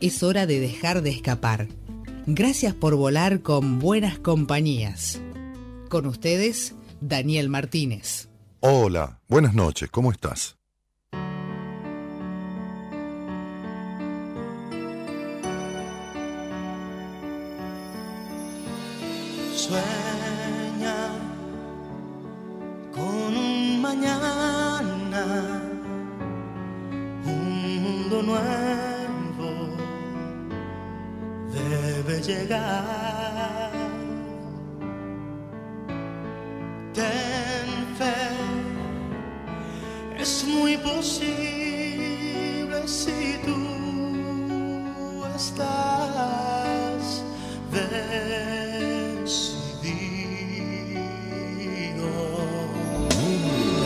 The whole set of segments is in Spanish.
es hora de dejar de escapar. Gracias por volar con buenas compañías. Con ustedes, Daniel Martínez. Hola, buenas noches, ¿cómo estás? Sueña con un mañana, un mundo nuevo llegar. Ten fe, es muy posible si tú estás decidido.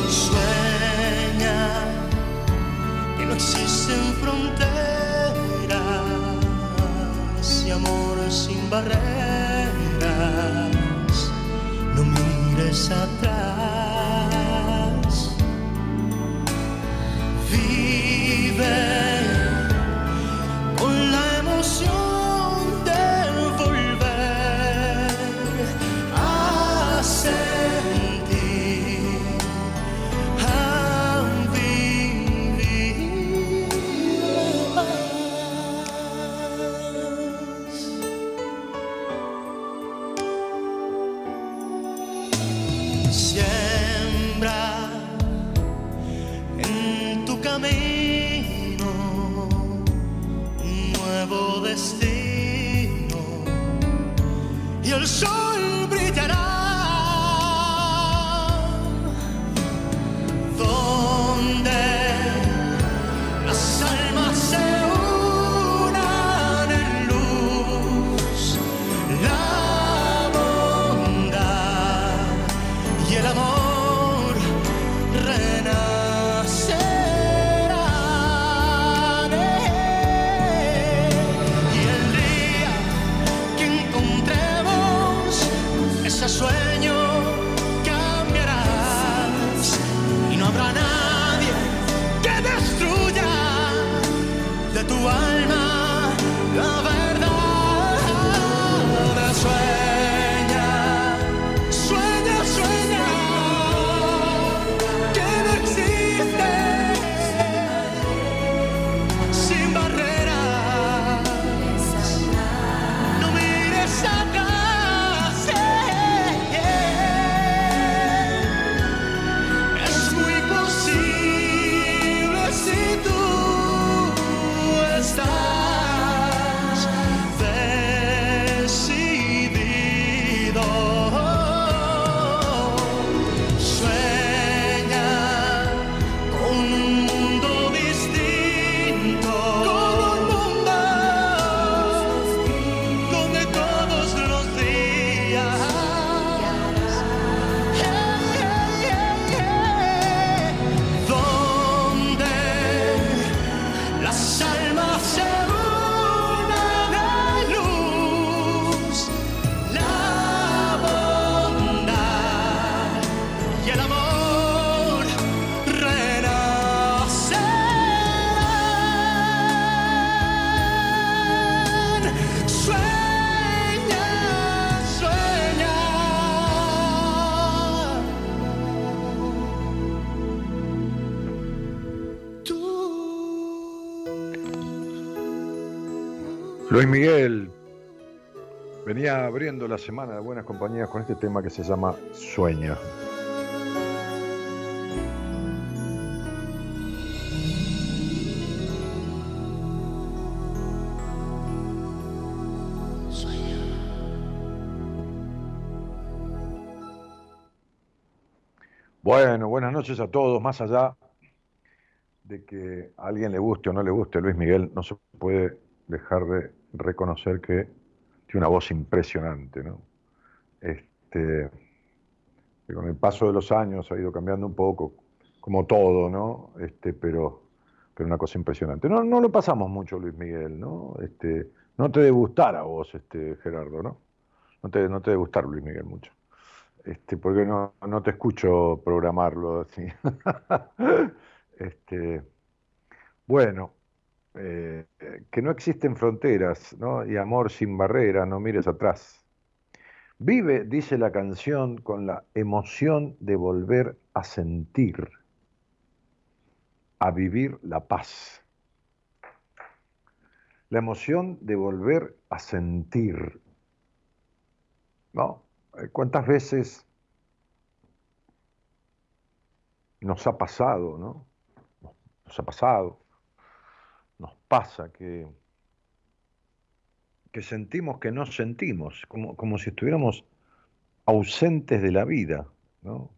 Sueña que no existen fronteras sin barreras. No mires atrás. Vive. Miguel venía abriendo la semana de buenas compañías con este tema que se llama Sueña. Bueno, buenas noches a todos. Más allá de que a alguien le guste o no le guste Luis Miguel, no se puede dejar de reconocer que tiene una voz impresionante, ¿no? Este, que con el paso de los años ha ido cambiando un poco, como todo, ¿no? Este, pero, pero una cosa impresionante. No, no lo pasamos mucho, Luis Miguel, ¿no? Este, no te debe gustar a vos, este, Gerardo, ¿no? No te, no te gustar Luis Miguel mucho. Este, porque no, no te escucho programarlo así. este, bueno, eh, que no existen fronteras, ¿no? Y amor sin barrera, no mires atrás. Vive, dice la canción, con la emoción de volver a sentir, a vivir la paz. La emoción de volver a sentir. ¿No? Eh, ¿Cuántas veces nos ha pasado, ¿no? Nos ha pasado, pasa que que sentimos que no sentimos, como, como si estuviéramos ausentes de la vida, ¿no?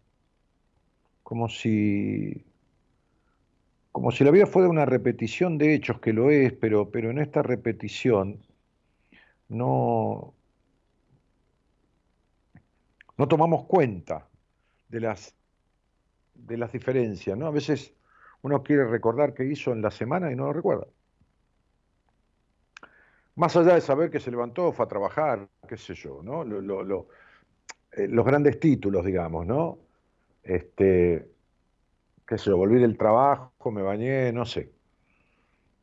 Como si, como si la vida fuera una repetición de hechos, que lo es, pero, pero en esta repetición no, no tomamos cuenta de las, de las diferencias, ¿no? A veces uno quiere recordar qué hizo en la semana y no lo recuerda. Más allá de saber que se levantó, fue a trabajar, qué sé yo, ¿no? Eh, los grandes títulos, digamos, ¿no? Este, qué sé yo, volví del trabajo, me bañé, no sé.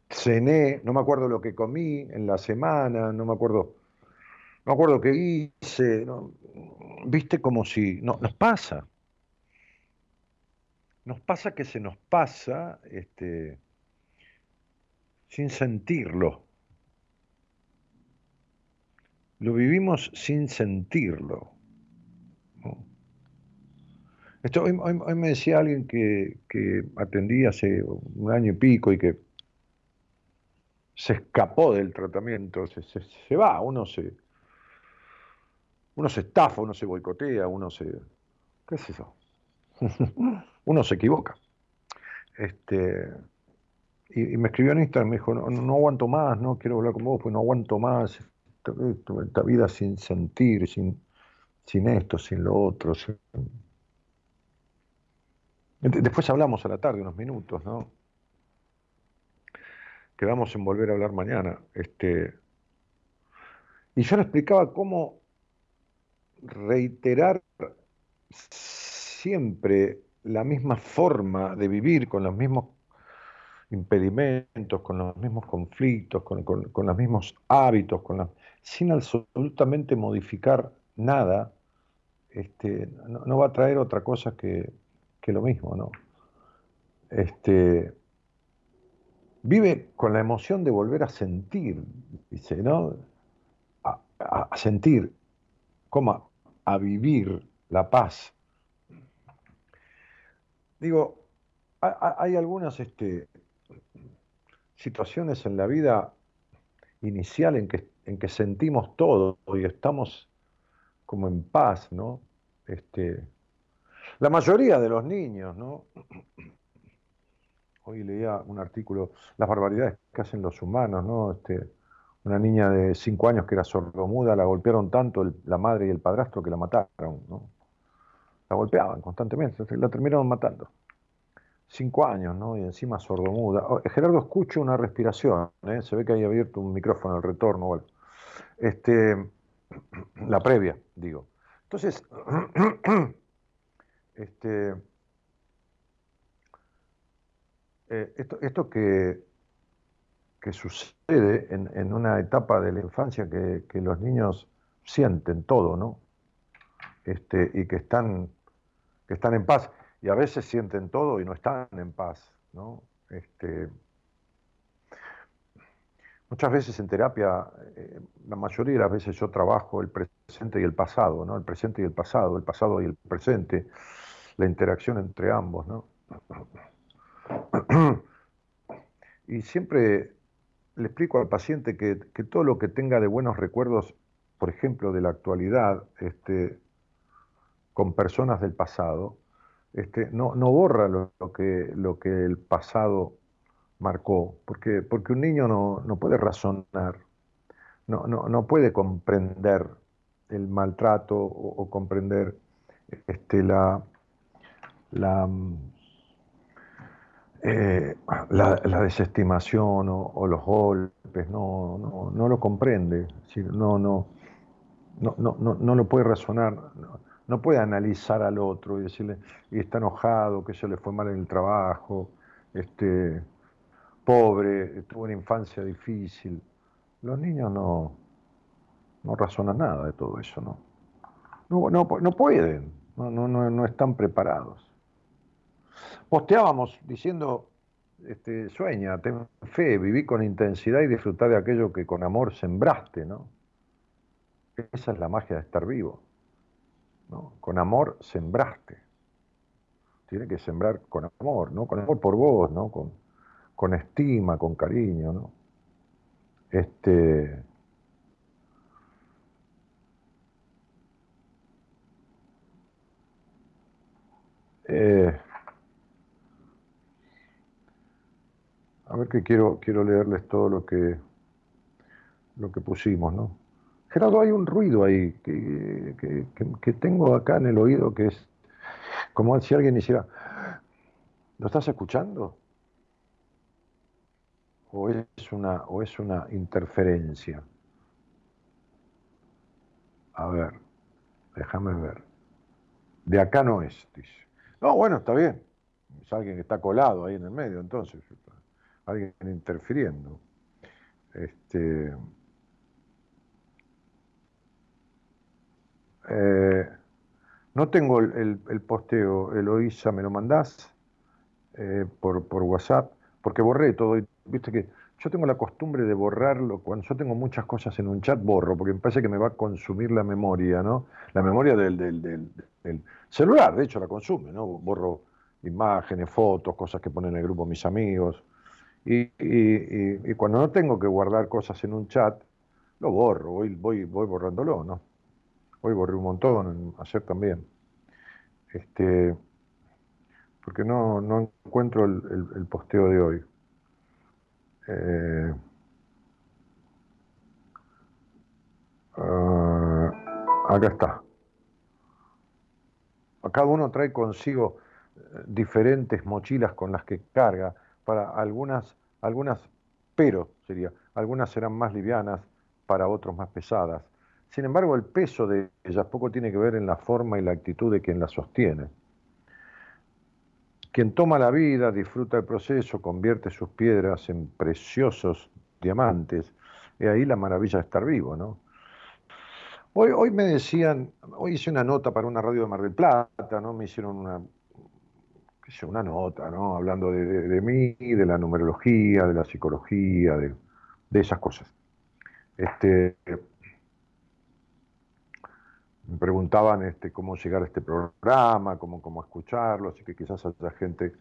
Cené, no me acuerdo lo que comí en la semana, no me acuerdo, no me acuerdo qué hice, viste como si, no, nos pasa. Nos pasa que se nos pasa este, sin sentirlo. Lo vivimos sin sentirlo. Esto, hoy, me decía alguien que, atendí hace un año y pico y que se escapó del tratamiento, se, va, uno se, uno se estafa, uno se boicotea, uno se... ¿Qué es eso? uno se equivoca. Este, y, me escribió en Instagram, me dijo, no, no, aguanto más, no quiero hablar con vos, pues no aguanto más, esta vida sin sentir, sin, sin esto, sin lo otro. Después hablamos a la tarde unos minutos, ¿no? Quedamos en volver a hablar mañana. Este, y yo le explicaba cómo reiterar siempre la misma forma de vivir con los mismos impedimentos, con los mismos conflictos, con, los mismos hábitos, con sin absolutamente modificar nada, este, no, va a traer otra cosa que, lo mismo, ¿no? Este, vive con la emoción de volver a sentir, dice, ¿no? A, sentir, como a vivir la paz. Digo, hay, algunas este, situaciones en la vida inicial en que, en que sentimos todo y estamos como en paz, ¿no? Este, la mayoría de los niños, ¿no? Hoy leía un artículo, las barbaridades que hacen los humanos, ¿no? Este, una niña de 5 años que era sordomuda, la golpearon tanto la madre y el padrastro que la mataron, ¿no? La golpeaban constantemente, la terminaron matando cinco años, ¿no? Y encima sordomuda. Oh, Gerardo, escucho una respiración, ¿eh? Se ve que hay abierto un micrófono al retorno, bueno. Este, la previa, digo. Entonces, este, eh, esto, esto que, que sucede en, una etapa de la infancia que, que, los niños sienten todo, ¿no? Este, y que están, que están en paz y a veces sienten todo y no están en paz, ¿no? Este, muchas veces en terapia, eh, la mayoría de las veces yo trabajo el presente y el pasado, ¿no? El presente y el pasado, el pasado y el presente, la interacción entre ambos, ¿no? Y siempre le explico al paciente que, que, todo lo que tenga de buenos recuerdos, por ejemplo, de la actualidad, este, con personas del pasado, este, no, no borra lo, que, lo que el pasado marcó, porque, porque un niño no, puede razonar, no, no, puede comprender el maltrato o, comprender este, la, la, eh, la, desestimación o, los golpes, no, no, no lo comprende, no, no, no, no, no, lo puede razonar, no, puede analizar al otro y decirle, y está enojado, que se le fue mal en el trabajo, este, pobre, tuvo una infancia difícil. Los niños no, no razonan nada de todo eso, ¿no? No, no, no pueden, no, no, no están preparados posteábamos diciendo, este, sueña, ten fe, viví con intensidad y disfrutar de aquello que con amor sembraste, ¿no? Esa es la magia de estar vivo. ¿No? Con amor sembraste. Tiene que sembrar con amor, ¿no? Con amor por vos, ¿no? Con, con estima, con cariño, ¿no? Este. Eh, A ver que quiero, quiero leerles todo lo que, lo que pusimos, ¿no? Gerardo, hay un ruido ahí que, tengo acá en el oído que es como si alguien hiciera. ¿Lo estás escuchando? ¿O es una, o es una interferencia? A ver, déjame ver. De acá no es, dice. No, bueno, está bien. Es alguien que está colado ahí en el medio, entonces alguien interfiriendo. Este, eh, no tengo el, posteo, Eloísa, ¿me lo mandás eh, por, por, WhatsApp? Porque borré todo. Viste que yo tengo la costumbre de borrarlo. Cuando yo tengo muchas cosas en un chat, borro, porque me parece que me va a consumir la memoria, ¿no? La memoria del, del, del celular, de hecho, la consume, ¿no? Borro imágenes, fotos, cosas que ponen en el grupo mis amigos. Y, cuando no tengo que guardar cosas en un chat, lo borro, voy, voy, voy borrándolo, ¿no? Hoy borré un montón, ayer también. Este, porque no, no encuentro el, posteo de hoy. Eh, ah, acá está. Cada uno trae consigo eh, diferentes mochilas con las que carga para algunas, algunas, pero sería, algunas serán más livianas, para otros más pesadas. Sin embargo, el peso de ellas poco tiene que ver en la forma y la actitud de quien las sostiene. Quien toma la vida, disfruta el proceso, convierte sus piedras en preciosos diamantes. Y ahí la maravilla de estar vivo, ¿no? Hoy, hoy me decían, hoy hice una nota para una radio de Mar del Plata, ¿no? Me hicieron una, una nota, ¿no? Hablando de, mí, de la numerología, de la psicología, de, esas cosas. Este, me preguntaban este, cómo llegar a este programa, cómo, cómo escucharlo, así que quizás haya gente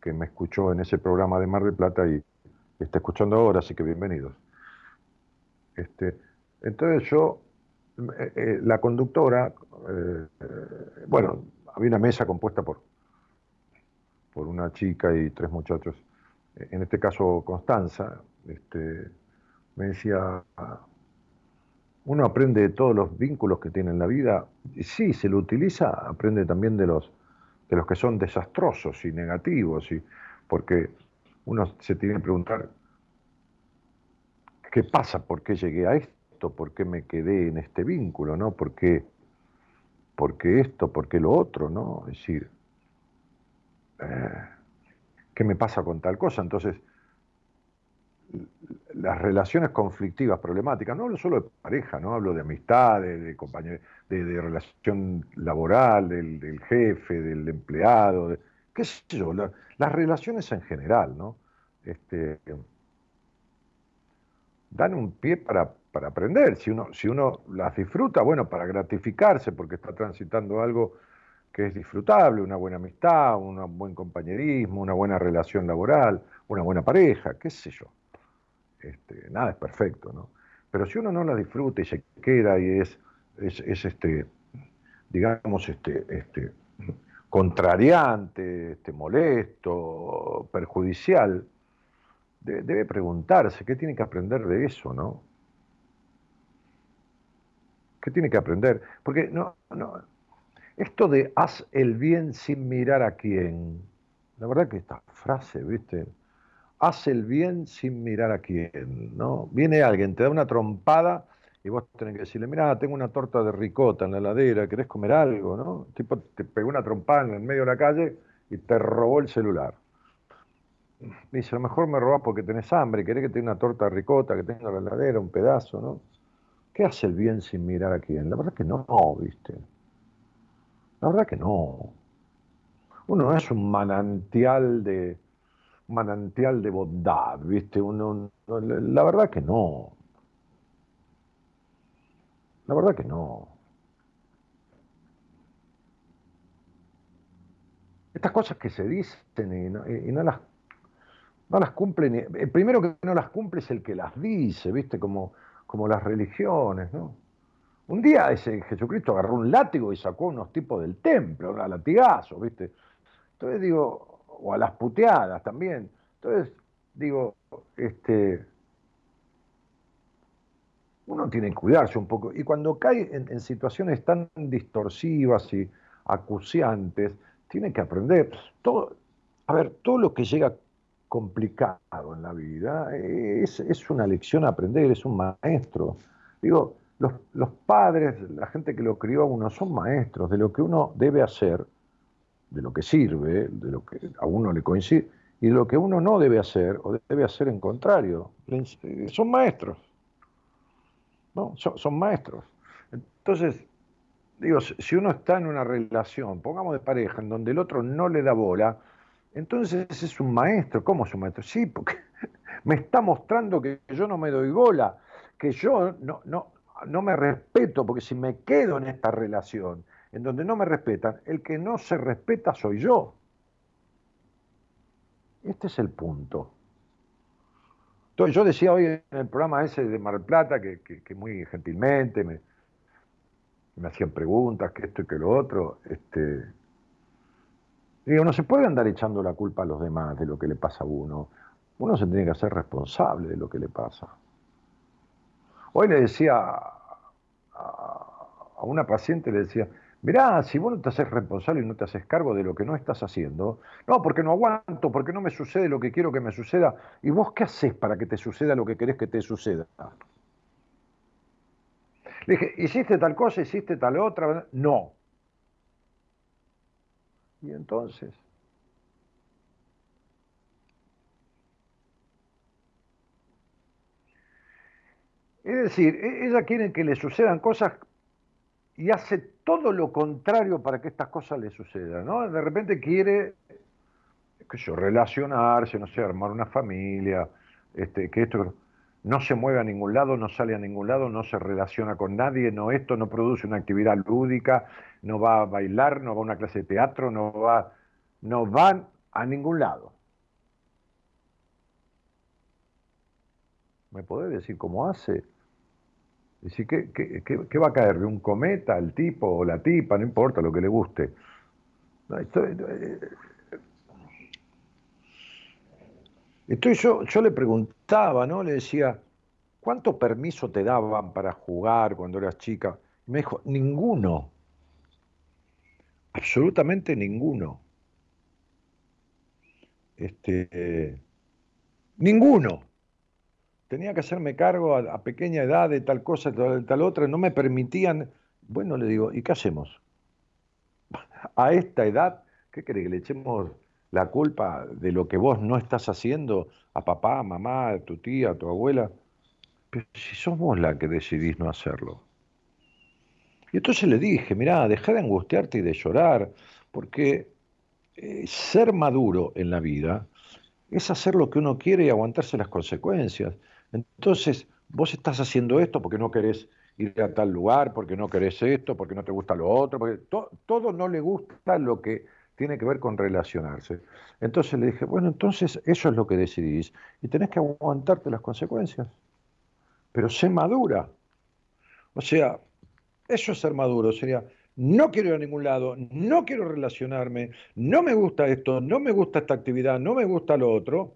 que me escuchó en ese programa de Mar del Plata y está escuchando ahora, así que bienvenidos. Este, entonces yo, eh, eh, la conductora, eh, bueno, había una mesa compuesta por por una chica y tres muchachos. En este caso, Constanza, este, me decía, uno aprende de todos los vínculos que tiene en la vida, y sí, se lo utiliza, aprende también de los, de los que son desastrosos y negativos, y, porque uno se tiene que preguntar, ¿qué pasa? ¿Por qué llegué a esto? ¿Por qué me quedé en este vínculo? ¿no? ¿Por qué, por qué esto? ¿Por qué lo otro? ¿no? Es decir, eh, ¿qué me pasa con tal cosa? Entonces, las relaciones conflictivas, problemáticas, no hablo solo de pareja, no hablo de amistad, de, de, de, relación laboral, del, jefe, del empleado, qué sé yo, las relaciones en general, ¿no? Este, dan un pie para, para aprender. Si uno, si uno las disfruta, bueno, para gratificarse porque está transitando algo que es disfrutable, una buena amistad, un buen compañerismo, una buena relación laboral, una buena pareja, qué sé yo. Este, nada es perfecto, ¿no? Pero si uno no la disfruta y se queda y es, es, este, digamos, este, este, contrariante, este, molesto, perjudicial, debe, preguntarse qué tiene que aprender de eso, ¿no? ¿Qué tiene que aprender? Porque no, no, esto de haz el bien sin mirar a quién, la verdad que esta frase, ¿viste? Haz el bien sin mirar a quién, ¿no? Viene alguien, te da una trompada y vos tenés que decirle, mira, tengo una torta de ricota en la heladera, ¿querés comer algo? ¿no? tipo te pegó una trompada en el medio de la calle y te robó el celular. Dice, a lo mejor me robás porque tenés hambre, querés que tenga una torta de ricota, que tenga la heladera, un pedazo, ¿no? ¿Qué hace el bien sin mirar a quién? La verdad que no, ¿viste? La verdad que no. Uno no es un manantial de manantial de bondad, ¿viste? Uno, la verdad que no. La verdad que no. Estas cosas que se dicen y no, las, no las cumplen, el primero que no las cumple es el que las dice, ¿viste? Como, como las religiones, ¿no? Un día ese Jesucristo agarró un látigo y sacó a unos tipos del templo, a latigazos, ¿viste? Entonces digo, o a las puteadas también. Entonces digo, este, uno tiene que cuidarse un poco. Y cuando cae en, situaciones tan distorsivas y acuciantes, tiene que aprender. Todo, a ver, todo lo que llega complicado en la vida es, es una lección a aprender, es un maestro. Digo, los, los, padres, la gente que lo crió a uno, son maestros de lo que uno debe hacer, de lo que sirve, de lo que a uno le coincide, y de lo que uno no debe hacer o debe hacer en contrario. Son maestros. ¿no? Son, maestros. Entonces, digo, si uno está en una relación, pongamos de pareja, en donde el otro no le da bola, entonces es un maestro. ¿Cómo es un maestro? Sí, porque me está mostrando que yo no me doy bola, que yo no, no, no me respeto, porque si me quedo en esta relación en donde no me respetan, el que no se respeta soy yo. Este es el punto. Entonces, yo decía hoy en el programa ese de Mar del Plata, que, muy gentilmente me, hacían preguntas, que esto y que lo otro, este, digo, no se puede andar echando la culpa a los demás de lo que le pasa a uno. Uno se tiene que hacer responsable de lo que le pasa. Hoy le decía a una paciente, le decía, Mirá, si vos no te haces responsable y no te haces cargo de lo que no estás haciendo, no, porque no aguanto, porque no me sucede lo que quiero que me suceda, ¿y vos qué haces para que te suceda lo que querés que te suceda? Le dije, ¿hiciste tal cosa, hiciste tal otra? No. Y entonces, Es decir, e-, ella quiere que le sucedan cosas y hace todo lo contrario para que estas cosas le sucedan, ¿no? De repente quiere, qué sé relacionarse, no sé, armar una familia, este, que esto no se mueve a ningún lado, no sale a ningún lado, no se relaciona con nadie, no esto, no produce una actividad lúdica, no va a bailar, no va a una clase de teatro, no va, no van a ningún lado. ¿Me podés decir cómo hace? Decir, ¿qué, qué, va a caer? ¿De un cometa el tipo o la tipa? No importa lo que le guste. entonces yo, yo le preguntaba, ¿no? Le decía, ¿cuánto permiso te daban para jugar cuando eras chica? Y me dijo, ninguno. Absolutamente ninguno. Este, ninguno tenía que hacerme cargo a, pequeña edad de tal cosa, de tal, otra, no me permitían. Bueno, le digo, ¿y qué hacemos? A esta edad, ¿qué crees? Le echemos la culpa de lo que vos no estás haciendo a papá, a mamá, a tu tía, a tu abuela. Pero si sos vos la que decidís no hacerlo. Y entonces le dije, mirá, deja de angustiarte y de llorar, porque eh, ser maduro en la vida es hacer lo que uno quiere y aguantarse las consecuencias. Entonces, vos estás haciendo esto porque no querés ir a tal lugar, porque no querés esto, porque no te gusta lo otro, porque todo no le gusta lo que tiene que ver con relacionarse. Entonces le dije, bueno, entonces eso es lo que decidís y tenés que aguantarte las consecuencias. Pero sé madura. O sea, eso es ser maduro, sería, no quiero ir a ningún lado, no quiero relacionarme, no me gusta esto, no me gusta esta actividad, no me gusta lo otro,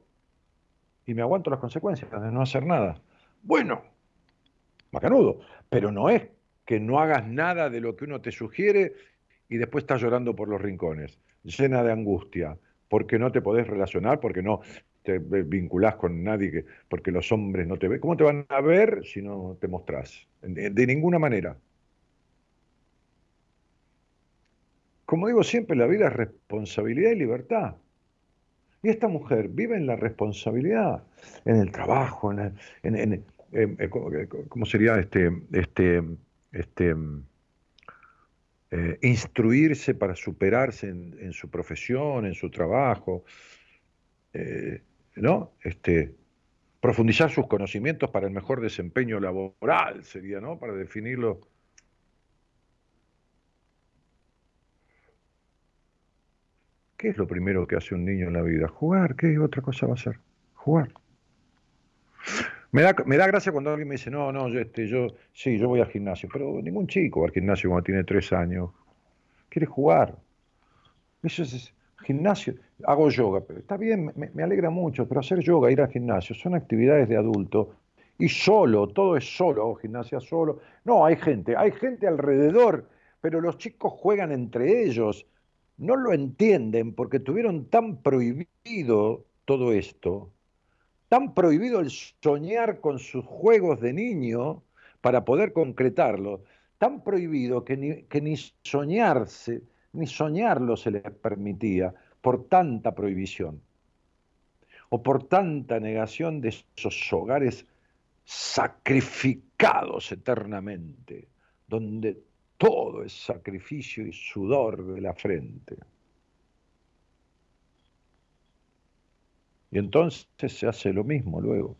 y me aguanto las consecuencias de no hacer nada. Bueno, macanudo, pero no es que no hagas nada de lo que uno te sugiere y después estás llorando por los rincones, llena de angustia, porque no te podés relacionar, porque no te vinculás con nadie, que, porque los hombres no te ven. ¿Cómo te van a ver si no te mostrás? De ninguna manera. Como digo siempre, la vida es responsabilidad y libertad. Y esta mujer vive en la responsabilidad, en el trabajo, en, en, eh, ¿cómo sería este, este, este eh, instruirse para superarse en, su profesión, en su trabajo, eh, ¿no? Este, profundizar sus conocimientos para el mejor desempeño laboral, sería, ¿no? Para definirlo ¿Qué es lo primero que hace un niño en la vida? Jugar. ¿Qué otra cosa va a hacer? Jugar. Me da, me da gracia cuando alguien me dice, no, no, yo, este, yo, sí, yo voy al gimnasio, pero ningún chico va al gimnasio cuando tiene tres años. Quiere jugar. Eso es, gimnasio. Hago yoga, pero está bien, me, me, alegra mucho, pero hacer yoga, ir al gimnasio, son actividades de adulto. Y solo, todo es solo, hago gimnasia solo. No, hay gente, hay gente alrededor, pero los chicos juegan entre ellos no lo entienden porque tuvieron tan prohibido todo esto, tan prohibido el soñar con sus juegos de niño para poder concretarlo, tan prohibido que ni, que ni soñarse, ni soñarlo se les permitía por tanta prohibición o por tanta negación de esos hogares sacrificados eternamente, donde todo es sacrificio y sudor de la frente. Y entonces se hace lo mismo luego.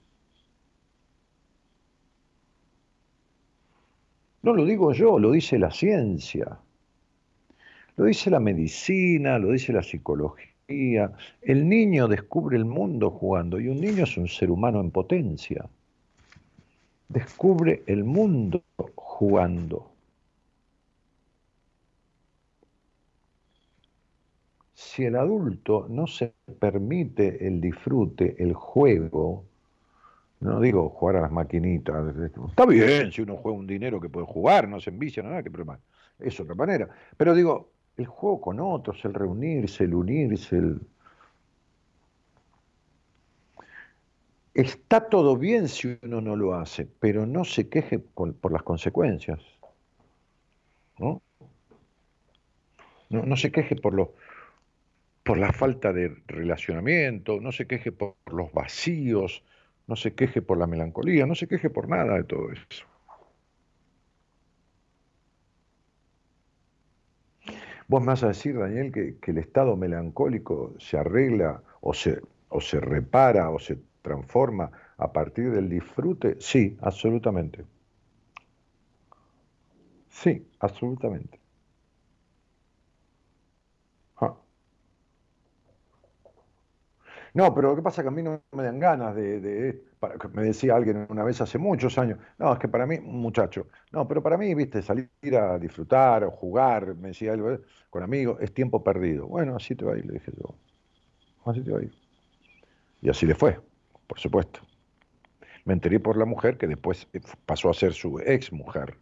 No lo digo yo, lo dice la ciencia, lo dice la medicina, lo dice la psicología. El niño descubre el mundo jugando y un niño es un ser humano en potencia. Descubre el mundo jugando. Si el adulto no se permite el disfrute, el juego, no digo jugar a las maquinitas, está bien si uno juega un dinero que puede jugar, no se envicia, nada, que problema, es otra manera. Pero digo, el juego con otros, el reunirse, el unirse, el... Está todo bien si uno no lo hace, pero no se queje por, las consecuencias. ¿no? No, no se queje por los por la falta de relacionamiento, no se queje por los vacíos, no se queje por la melancolía, no se queje por nada de todo eso. Vos me vas a decir, Daniel, que, el estado melancólico se arregla o se, o se repara o se transforma a partir del disfrute. Sí, absolutamente. Sí, absolutamente. No, pero lo que pasa es que a mí no me dan ganas de, me decía alguien una vez hace muchos años, no, es que para mí, muchacho, no, pero para mí, viste, salir a disfrutar o jugar, me decía algo con amigos, es tiempo perdido. Bueno, así te va a ir, le dije yo. Así te va a ir. Y así le fue, por supuesto. Me enteré por la mujer que después eh, pasó a ser su ex mujer.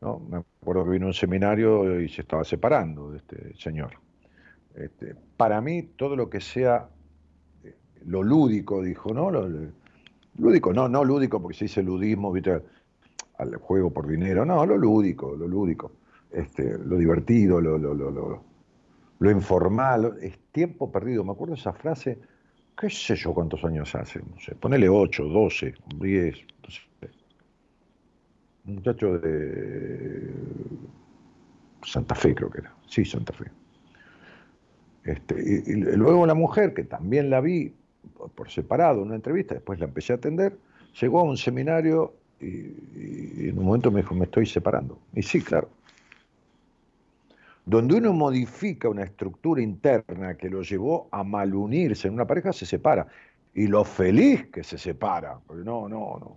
¿no? Me acuerdo que vino a un seminario y se estaba separando de este señor. Este, para mí, todo lo que sea lo lúdico, dijo, ¿no? Lo, lúdico, no, no lúdico porque se dice ludismo, ¿viste? Al juego por dinero, no, lo lúdico, lo lúdico, este, lo divertido, lo, lo, lo, lo informal, es tiempo perdido. Me acuerdo esa frase, qué sé yo cuántos años hace, no sé, ponele 8, 12, 10, no sé. Un muchacho de Santa Fe creo que era, sí, Santa Fe. Este, y, luego la mujer, que también la vi por separado una entrevista, después la empecé a atender, llegó a un seminario y, en un momento me dijo, me estoy separando. Y sí, claro. Donde uno modifica una estructura interna que lo llevó a malunirse en una pareja, se separa. Y lo feliz que se separa. no, no, no.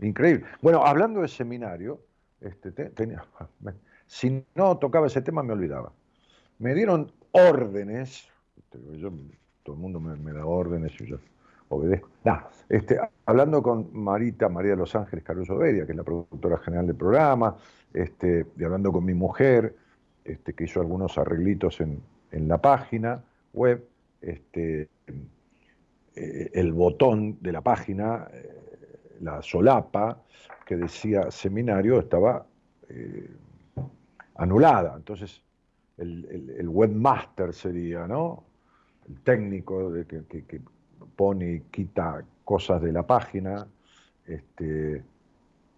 Increíble. Bueno, hablando de seminario, este, tenía, si no tocaba ese tema me olvidaba. Me dieron órdenes, todo el mundo me, da órdenes y yo obedezco. este, hablando con Marita María de los Ángeles Caruso Beria, que es la productora general del programa, este, y hablando con mi mujer, este, que hizo algunos arreglitos en, la página web, este, eh, el botón de la página, eh, la solapa que decía seminario, estaba eh, anulada. Entonces, el, webmaster sería, ¿no? Técnico de que, pone y quita cosas de la página, este,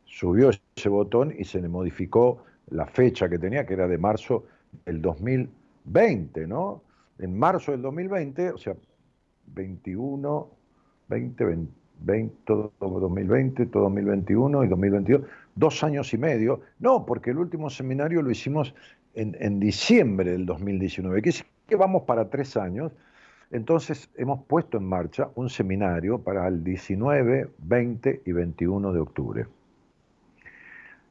subió ese botón y se le modificó la fecha que tenía, que era de marzo del 2020, ¿no? En marzo del 2020, o sea, 21, 20, 20, todo 2020, todo 2021 y 2022, dos años y medio. No, porque el último seminario lo hicimos en, diciembre del 2019, que, que vamos para tres años. Entonces hemos puesto en marcha un seminario para el 19, 20 y 21 de octubre.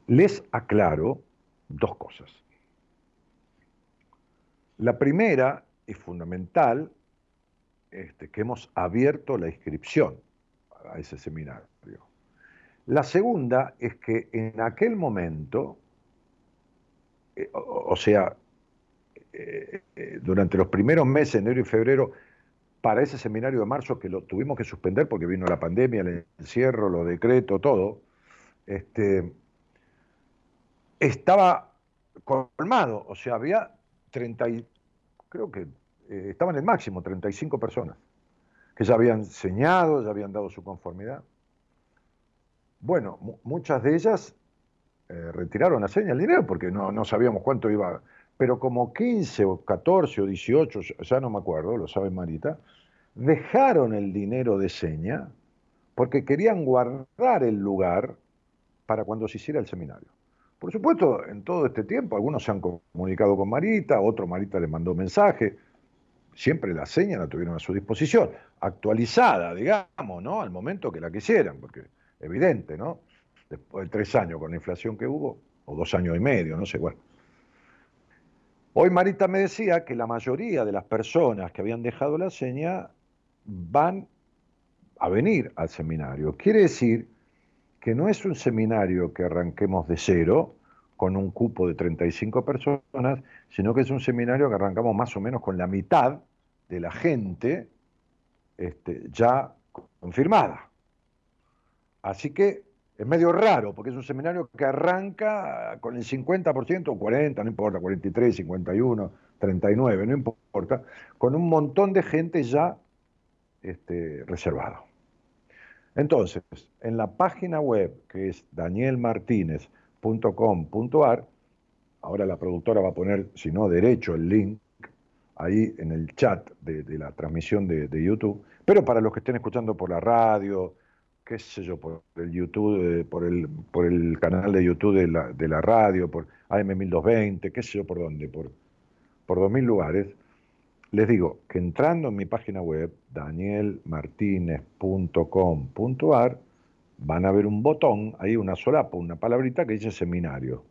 Les aclaro dos cosas. La primera y fundamental, este, que hemos abierto la inscripción a ese seminario. La segunda es que en aquel momento, eh, o, sea, eh, eh, durante los primeros meses, enero y febrero, para ese seminario de marzo que lo tuvimos que suspender porque vino la pandemia, el encierro, los decretos, todo, este, estaba colmado, o sea, había 30, creo que eh, estaban en el máximo, 35 personas, que ya habían señado, ya habían dado su conformidad. Bueno, muchas de ellas eh, retiraron la seña, el dinero, porque no, no sabíamos cuánto iba, pero como 15 o 14 o 18, ya no me acuerdo, lo sabe Marita, dejaron el dinero de seña porque querían guardar el lugar para cuando se hiciera el seminario. Por supuesto, en todo este tiempo, algunos se han comunicado con Marita, otro Marita les mandó mensaje. Siempre la seña la tuvieron a su disposición, actualizada, digamos, ¿no? Al momento que la quisieran, porque evidente, ¿no? Después de tres años con la inflación que hubo, o dos años y medio, no sé, bueno. Hoy Marita me decía que la mayoría de las personas que habían dejado la seña van a venir al seminario. Quiere decir que no es un seminario que arranquemos de cero con un cupo de 35 personas, sino que es un seminario que arrancamos más o menos con la mitad de la gente este, ya confirmada. Así que es medio raro, porque es un seminario que arranca con el 50% o 40, no importa, 43, 51, 39, no importa, con un montón de gente ya este, reservado. Entonces, en la página web que es danielmartinez.com.ar, ahora la productora va a poner, si no derecho, el link ahí en el chat de, la transmisión de, YouTube, pero para los que estén escuchando por la radio, qué sé yo, por el YouTube, eh, por, el, por el canal de YouTube de la, de la radio, por AM1220, qué sé yo por dónde, por, por 2.000 lugares, les digo que entrando en mi página web, danielmartinez.com.ar, van a ver un botón, ahí una solapa, una palabrita que dice seminario.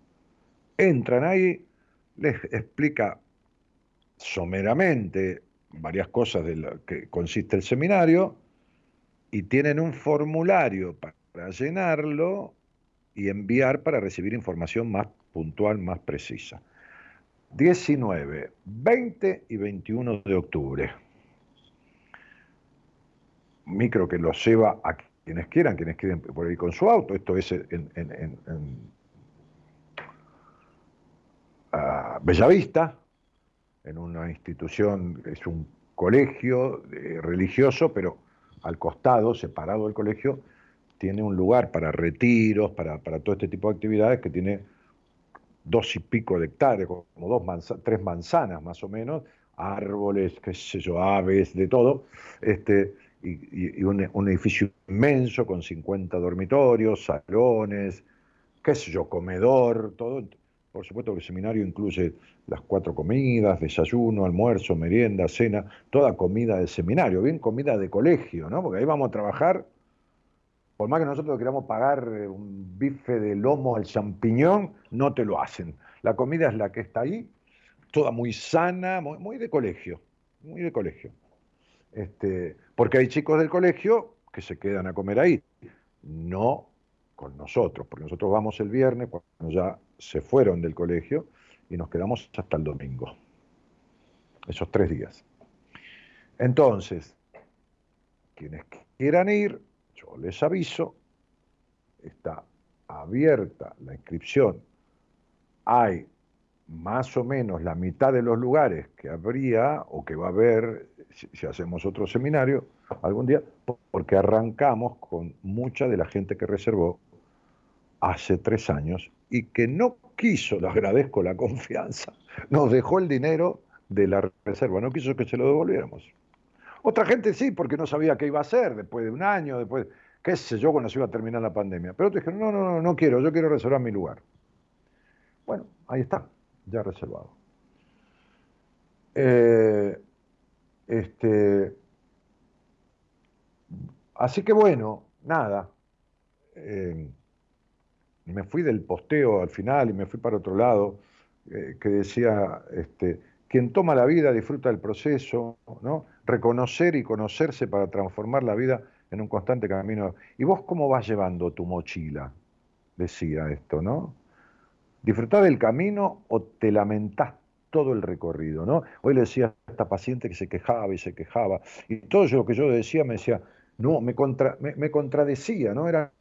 Entran ahí, les explica someramente varias cosas de lo que consiste el seminario y tienen un formulario para llenarlo y enviar para recibir información más puntual, más precisa. 19, 20 y 21 de octubre. Micro que los lleva a quienes quieran, quienes quieren por ir con su auto. Esto es en, Bellavista, en una institución, es un colegio eh, religioso, pero al costado, separado del colegio, tiene un lugar para retiros, para, para todo este tipo de actividades que tiene dos y pico de hectáreas, como dos tres manzanas más o menos, árboles, qué sé yo, aves, de todo, este, y, un, edificio inmenso con 50 dormitorios, salones, qué sé yo, comedor, todo. Por supuesto que el seminario incluye las cuatro comidas, desayuno, almuerzo, merienda, cena, toda comida de seminario, bien comida de colegio, ¿no? Porque ahí vamos a trabajar por más que nosotros queramos pagar eh, un bife de lomo al champiñón, no te lo hacen. La comida es la que está ahí, toda muy sana, muy, de colegio, muy de colegio. Este, porque hay chicos del colegio que se quedan a comer ahí, no con nosotros, porque nosotros vamos el viernes cuando ya se fueron del colegio y nos quedamos hasta el domingo, esos tres días. Entonces, quienes quieran ir, yo les aviso, está abierta la inscripción. Hay más o menos la mitad de los lugares que habría o que va a haber si, hacemos otro seminario algún día, porque arrancamos con mucha de la gente que reservó hace tres años y que no quiso, le agradezco la confianza, nos dejó el dinero de la reserva, no quiso que se lo devolviéramos. Otra gente sí, porque no sabía qué iba a hacer después de un año, después, qué sé yo, cuando se iba a terminar la pandemia. Pero otros dijeron, no, no, no, no quiero, yo quiero reservar mi lugar. Bueno, ahí está, ya reservado. Eh, este, así que bueno, nada. Eh, me fui del posteo al final y me fui para otro lado, eh, que decía, este, quien toma la vida disfruta del proceso, ¿no? Reconocer y conocerse para transformar la vida en un constante camino. ¿Y vos cómo vas llevando tu mochila? Decía esto, ¿no? ¿Disfrutar del camino o te lamentás todo el recorrido, ¿no? Hoy le decía a esta paciente que se quejaba y se quejaba, y todo lo que yo decía me decía, no, me, contra, me, contradecía, ¿no? Era,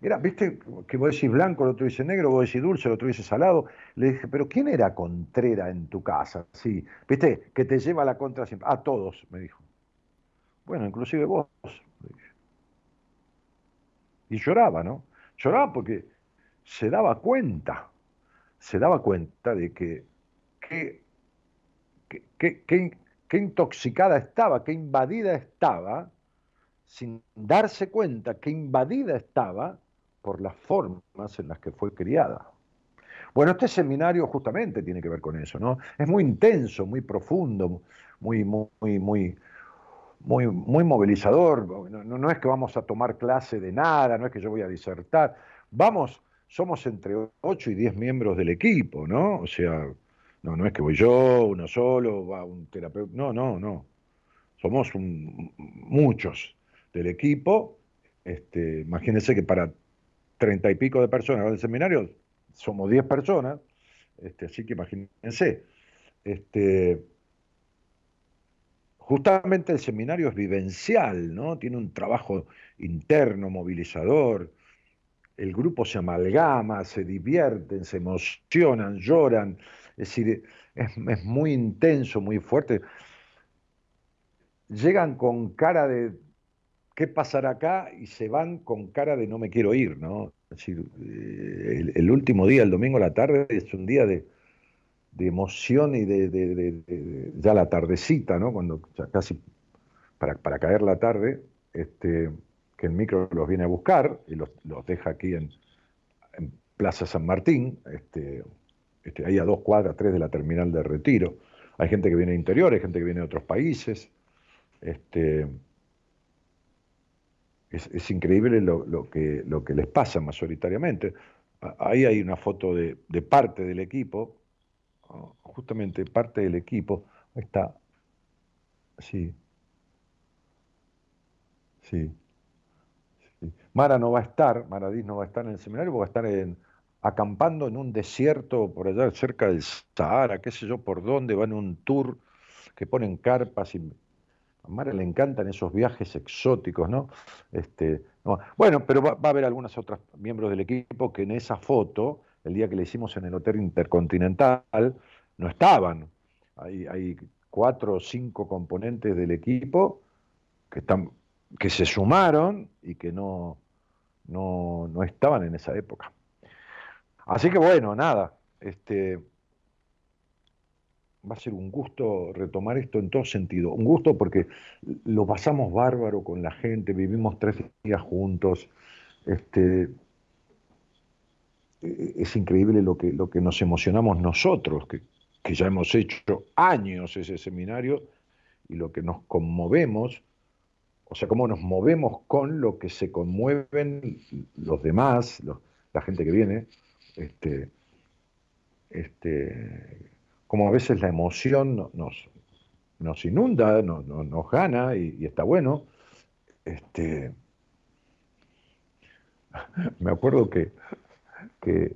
era, viste, que vos decís blanco, el otro dice negro, vos decís dulce, el otro dice salado. Le dije, pero ¿quién era Contrera en tu casa? Sí, viste, que te lleva a la contra siempre. A todos, me dijo. Bueno, inclusive vos, Y lloraba, ¿no? Lloraba porque se daba cuenta, se daba cuenta de que qué intoxicada estaba, qué invadida estaba sin darse cuenta que invadida estaba por las formas en las que fue criada. Bueno, este seminario justamente tiene que ver con eso, ¿no? Es muy intenso, muy profundo, muy, muy, muy, muy, muy movilizador. No, es que vamos a tomar clase de nada, no es que yo voy a disertar. Vamos, somos entre 8 y 10 miembros del equipo, ¿no? O sea, no, no es que voy yo, uno solo, va un terapeuta. No, no, no. Somos muchos del equipo. Este, imagínense que para treinta y pico de personas en el seminario somos diez personas, este, así que imagínense. Este, justamente el seminario es vivencial, ¿no? Tiene un trabajo interno, movilizador. El grupo se amalgama, se divierten, se emocionan, lloran. Es decir, es muy intenso, muy fuerte. Llegan con cara de, ¿qué pasará acá? Y se van con cara de no me quiero ir, ¿no? Eh, el, último día, el domingo a la tarde, es un día de, emoción y de, ya la tardecita, ¿no? Cuando casi para, caer la tarde, este, que el micro los viene a buscar y los, deja aquí en, Plaza San Martín, este, este, ahí a dos cuadras, tres de la terminal de retiro. Hay gente que viene de interior, hay gente que viene de otros países. Este, es, increíble lo, que, lo que les pasa mayoritariamente. Ahí hay una foto de, parte del equipo, justamente parte del equipo, está, sí, sí, Mara no va a estar, Maradís no va a estar en el seminario, va a estar acampando en un desierto por allá cerca del Sahara, qué sé yo por dónde, van un tour que ponen carpas y a Mara le encantan esos viajes exóticos, ¿no? Este, Bueno, pero va, a haber algunos otros miembros del equipo que en esa foto, el día que le hicimos en el Hotel Intercontinental, no estaban. Hay, hay cuatro o cinco componentes del equipo que, están, que se sumaron y que no, no, no estaban en esa época. Así que bueno, nada. Este, va a ser un gusto retomar esto en todo sentido. Un gusto porque lo pasamos bárbaro con la gente, vivimos tres días juntos. Este, e-, es increíble lo que, lo que nos emocionamos nosotros, que, que ya hemos hecho años ese seminario, y lo que nos conmovemos, o sea, cómo nos movemos con lo que se conmueven los demás, la gente que viene. Este, este, como a veces la emoción nos, nos inunda, nos, nos, gana y, está bueno. Este, me acuerdo que, que,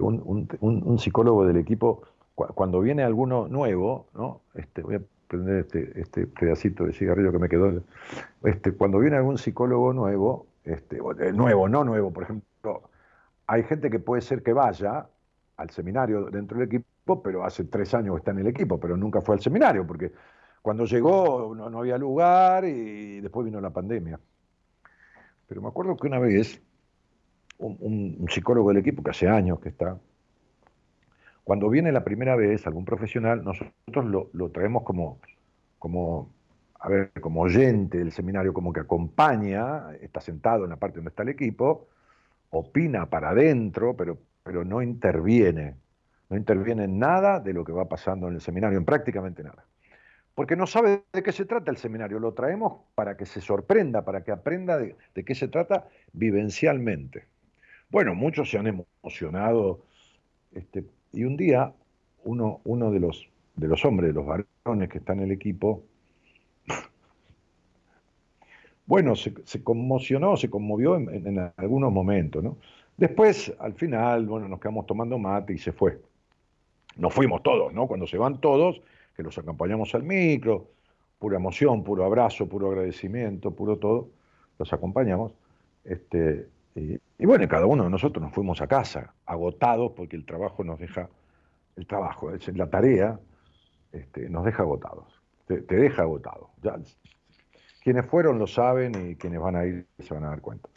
un, psicólogo del equipo, cuando viene alguno nuevo, ¿no? este, voy a prender este, este pedacito de cigarrillo que me quedó, este, cuando viene algún psicólogo nuevo, este, nuevo, no nuevo, por ejemplo, hay gente que puede ser que vaya al seminario dentro del equipo, pero hace tres años está en el equipo, pero nunca fue al seminario, porque cuando llegó no, había lugar y después vino la pandemia. Pero me acuerdo que una vez un, psicólogo del equipo, que hace años que está, cuando viene la primera vez algún profesional, nosotros lo, lo traemos como, como a ver, como oyente del seminario, como que acompaña, está sentado en la parte donde está el equipo, opina para adentro, pero, pero no interviene. No interviene en nada de lo que va pasando en el seminario, en prácticamente nada. Porque no sabe de qué se trata el seminario, lo traemos para que se sorprenda, para que aprenda de, qué se trata vivencialmente. Bueno, muchos se han emocionado, este, y un día uno, uno de, los, de los hombres, de los varones que están en el equipo, bueno, se, conmocionó, se conmovió en, algunos momentos, ¿no? Después, al final, bueno, nos quedamos tomando mate y se fue. Nos fuimos todos, ¿no? Cuando se van todos, que los acompañamos al micro, pura emoción, puro abrazo, puro agradecimiento, puro todo, los acompañamos. Este, y, bueno, cada uno de nosotros nos fuimos a casa, agotados, porque el trabajo nos deja, el trabajo, la tarea, este, nos deja agotados, te, deja agotado. Ya, quienes fueron lo saben y quienes van a ir se van a dar cuenta.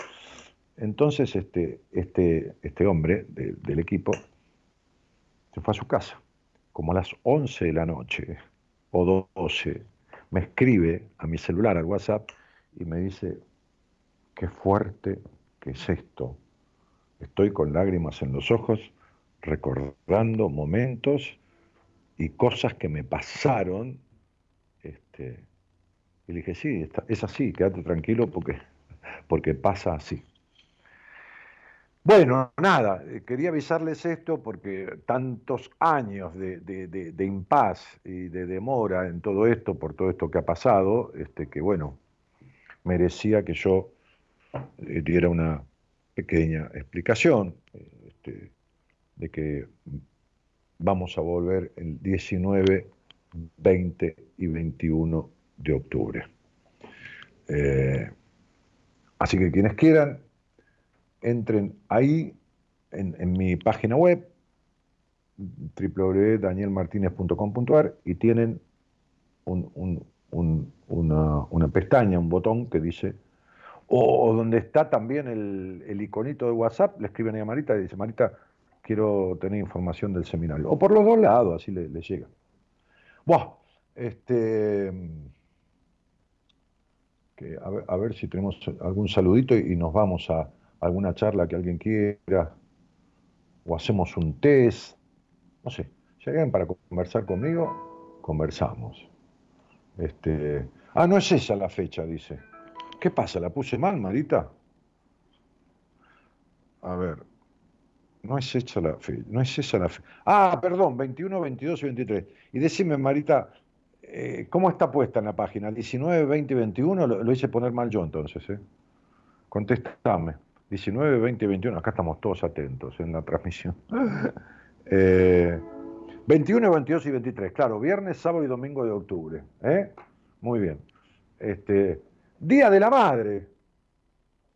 Entonces este, este, este hombre del equipo fue a su casa, como a las 11 de la noche o 12, me escribe a mi celular, al WhatsApp, y me dice, qué fuerte que es esto. Estoy con lágrimas en los ojos recordando momentos y cosas que me pasaron este, y le dije, sí, es así, quédate tranquilo porque, porque pasa así. Bueno, nada, eh, quería avisarles esto porque tantos años de, de, impas y de demora en todo esto, por todo esto que ha pasado, este, que bueno, merecía que yo eh, diera una pequeña explicación este, de que vamos a volver el 19, 20 y 21 de octubre. Eh, así que quienes quieran, entren ahí en, mi página web www.danielmartinez.com.ar y tienen una, pestaña, un botón que dice, o, donde está también el, iconito de WhatsApp, le escriben a Marita y dice, Marita, quiero tener información del seminario. O por los dos lados, así le, llega. Buah, este a, ver, si tenemos algún saludito y, nos vamos a alguna charla que alguien quiera, o hacemos un test, no sé, alguien para conversar conmigo, conversamos. Este, ah, no es esa la fecha, dice. ¿Qué pasa? ¿La puse mal, Marita? A ver, no es esa la fecha, no es esa la fecha. Ah, perdón, 21, 22 y 23. Y decime, Marita, eh, ¿Cómo está puesta en la página? 19, 20 y 21, lo, hice poner mal yo entonces. ¿eh? Contestame. 19, 20 y 21, acá estamos todos atentos en la transmisión. 21, 22 y 23, claro, viernes, sábado y domingo de octubre. ¿eh? Muy bien. Este, Día de la Madre.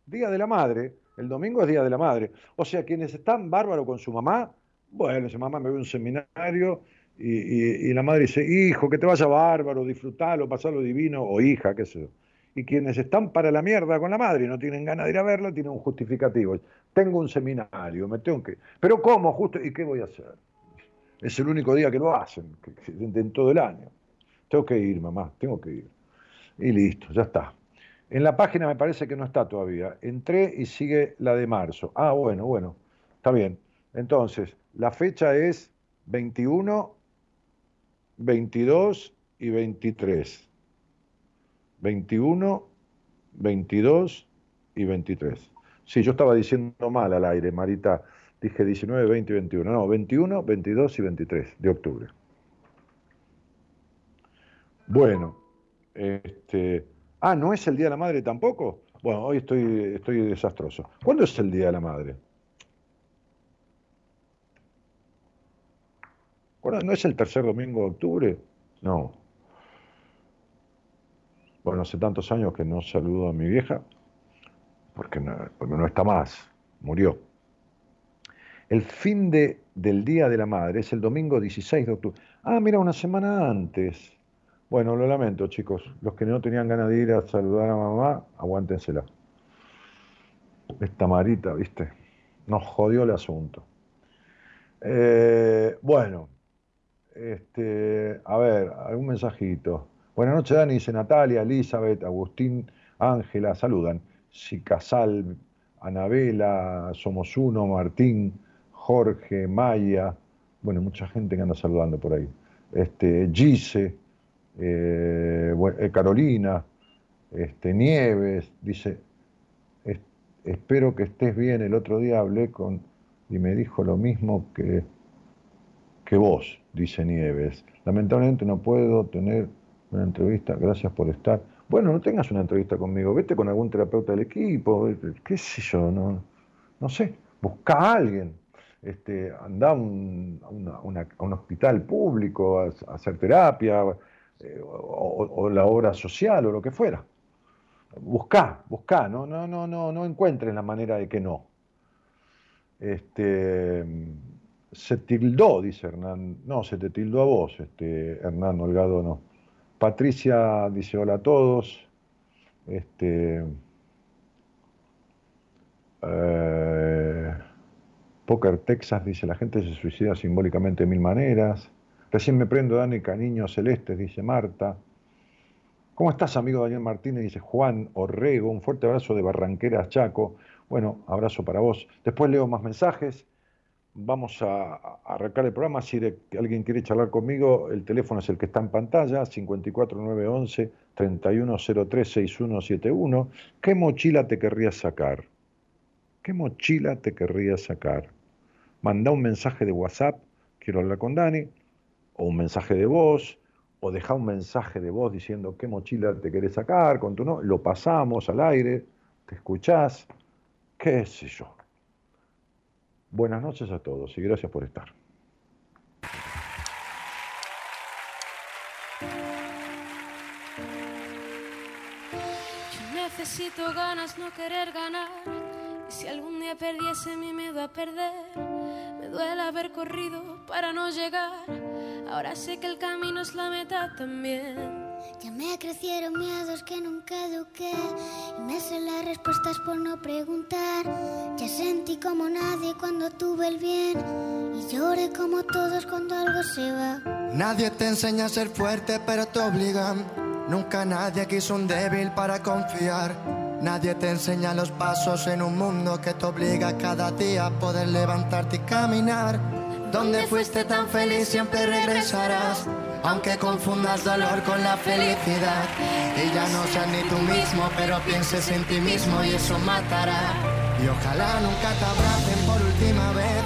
Día de la Madre. El domingo es Día de la Madre. O sea, quienes están bárbaros con su mamá, bueno, su mamá me ve un seminario y, la madre dice, hijo, que te vaya bárbaro, disfrutalo, pasalo divino, o hija, qué sé yo. Y quienes están para la mierda con la madre y no tienen ganas de ir a verla, tienen un justificativo. Tengo un seminario, me tengo que... Pero ¿cómo? Justo, ¿y qué voy a hacer? Es el único día que lo hacen, en todo el año. Tengo que ir, mamá, tengo que ir. Y listo, ya está. En la página me parece que no está todavía. Entré y sigue la de marzo. Ah, bueno, bueno, está bien. Entonces, la fecha es 21 22 y 23. 21, 22 y 23. Sí, yo estaba diciendo mal al aire, Marita. Dije 19, 20 y 21. No, 21, 22 y 23 de octubre. Bueno, este, ah, ¿no es el Día de la Madre tampoco? Bueno, hoy estoy, estoy desastroso. ¿Cuándo es el Día de la Madre? ¿No es el tercer domingo de octubre? No. Bueno, hace tantos años que no saludo a mi vieja, porque no, está más, murió. El fin de, del Día de la Madre es el domingo 16 de octubre. Ah, mira, una semana antes. Bueno, lo lamento, chicos. Los que no tenían ganas de ir a saludar a mamá, aguántensela. Esta marita, viste, nos jodió el asunto. Eh, bueno, este, a ver, algún mensajito. Buenas noches, Dani, dice Natalia, Elizabeth, Agustín, Ángela, saludan. Casal, Anabela, Somos Uno, Martín, Jorge, Maya, bueno, mucha gente que anda saludando por ahí. Este, Gise, eh, eh, Carolina, este, Nieves, dice, espero que estés bien. El otro día hablé con y me dijo lo mismo que, que vos, dice Nieves. Lamentablemente no puedo tener una entrevista, gracias por estar. Bueno, no tengas una entrevista conmigo, vete con algún terapeuta del equipo, qué sé yo, no, no sé, busca a alguien este, anda a un, un, hospital público a, hacer terapia eh, o, la obra social o lo que fuera. Buscá, buscá, no, no, no, no, no encuentres la manera de que no. Este, se tildó, dice Hernán, no, se te tildó a vos, este, Hernán Holgado no. Patricia dice hola a todos. Este, eh, Poker Texas dice, la gente se suicida simbólicamente de mil maneras. Recién me prendo Dani Caniño Celeste, dice Marta. ¿Cómo estás, amigo Daniel Martínez? Dice Juan Orrego. Un fuerte abrazo de Barranqueras, Chaco. Bueno, abrazo para vos. Después leo más mensajes. Vamos a, arrancar el programa. Si alguien quiere charlar conmigo, el teléfono es el que está en pantalla, 54911 31036171. ¿Qué mochila te querrías sacar? ¿Qué mochila te querrías sacar? Manda un mensaje de WhatsApp, quiero hablar con Dani, o un mensaje de voz, o deja un mensaje de voz diciendo qué mochila te querés sacar, con no, lo pasamos al aire, te escuchás, qué sé yo. Buenas noches a todos y gracias por estar. Yo necesito ganas, no querer ganar si algún día perdiese mi miedo a perder, me duele haber corrido para no llegar. Ahora sé que el camino es la meta también. Ya me crecieron miedos que nunca eduqué y me sé las respuestas por no preguntar. Ya sentí como nadie cuando tuve el bien y lloré como todos cuando algo se va. Nadie te enseña a ser fuerte, pero te obligan. Nunca nadie quiso un débil para confiar. Nadie te enseña los pasos en un mundo que te obliga cada día a poder levantarte y caminar. Donde fuiste tan feliz siempre regresarás, aunque confundas dolor con la felicidad. Y ya no seas ni tú mismo, pero pienses en ti mismo y eso matará. Y ojalá nunca te abracen por última vez.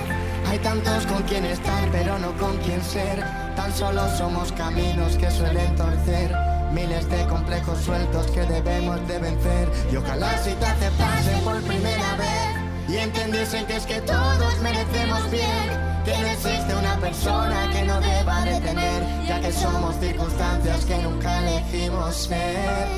Hay tantos con quien estar, pero no con quien ser. Tan solo somos caminos que suelen torcer. Miles de complejos sueltos que debemos de vencer Y ojalá si te aceptasen por primera vez Y entendiesen que es que todos merecemos bien Que no existe una persona que no deba de tener Ya que somos circunstancias que nunca elegimos ser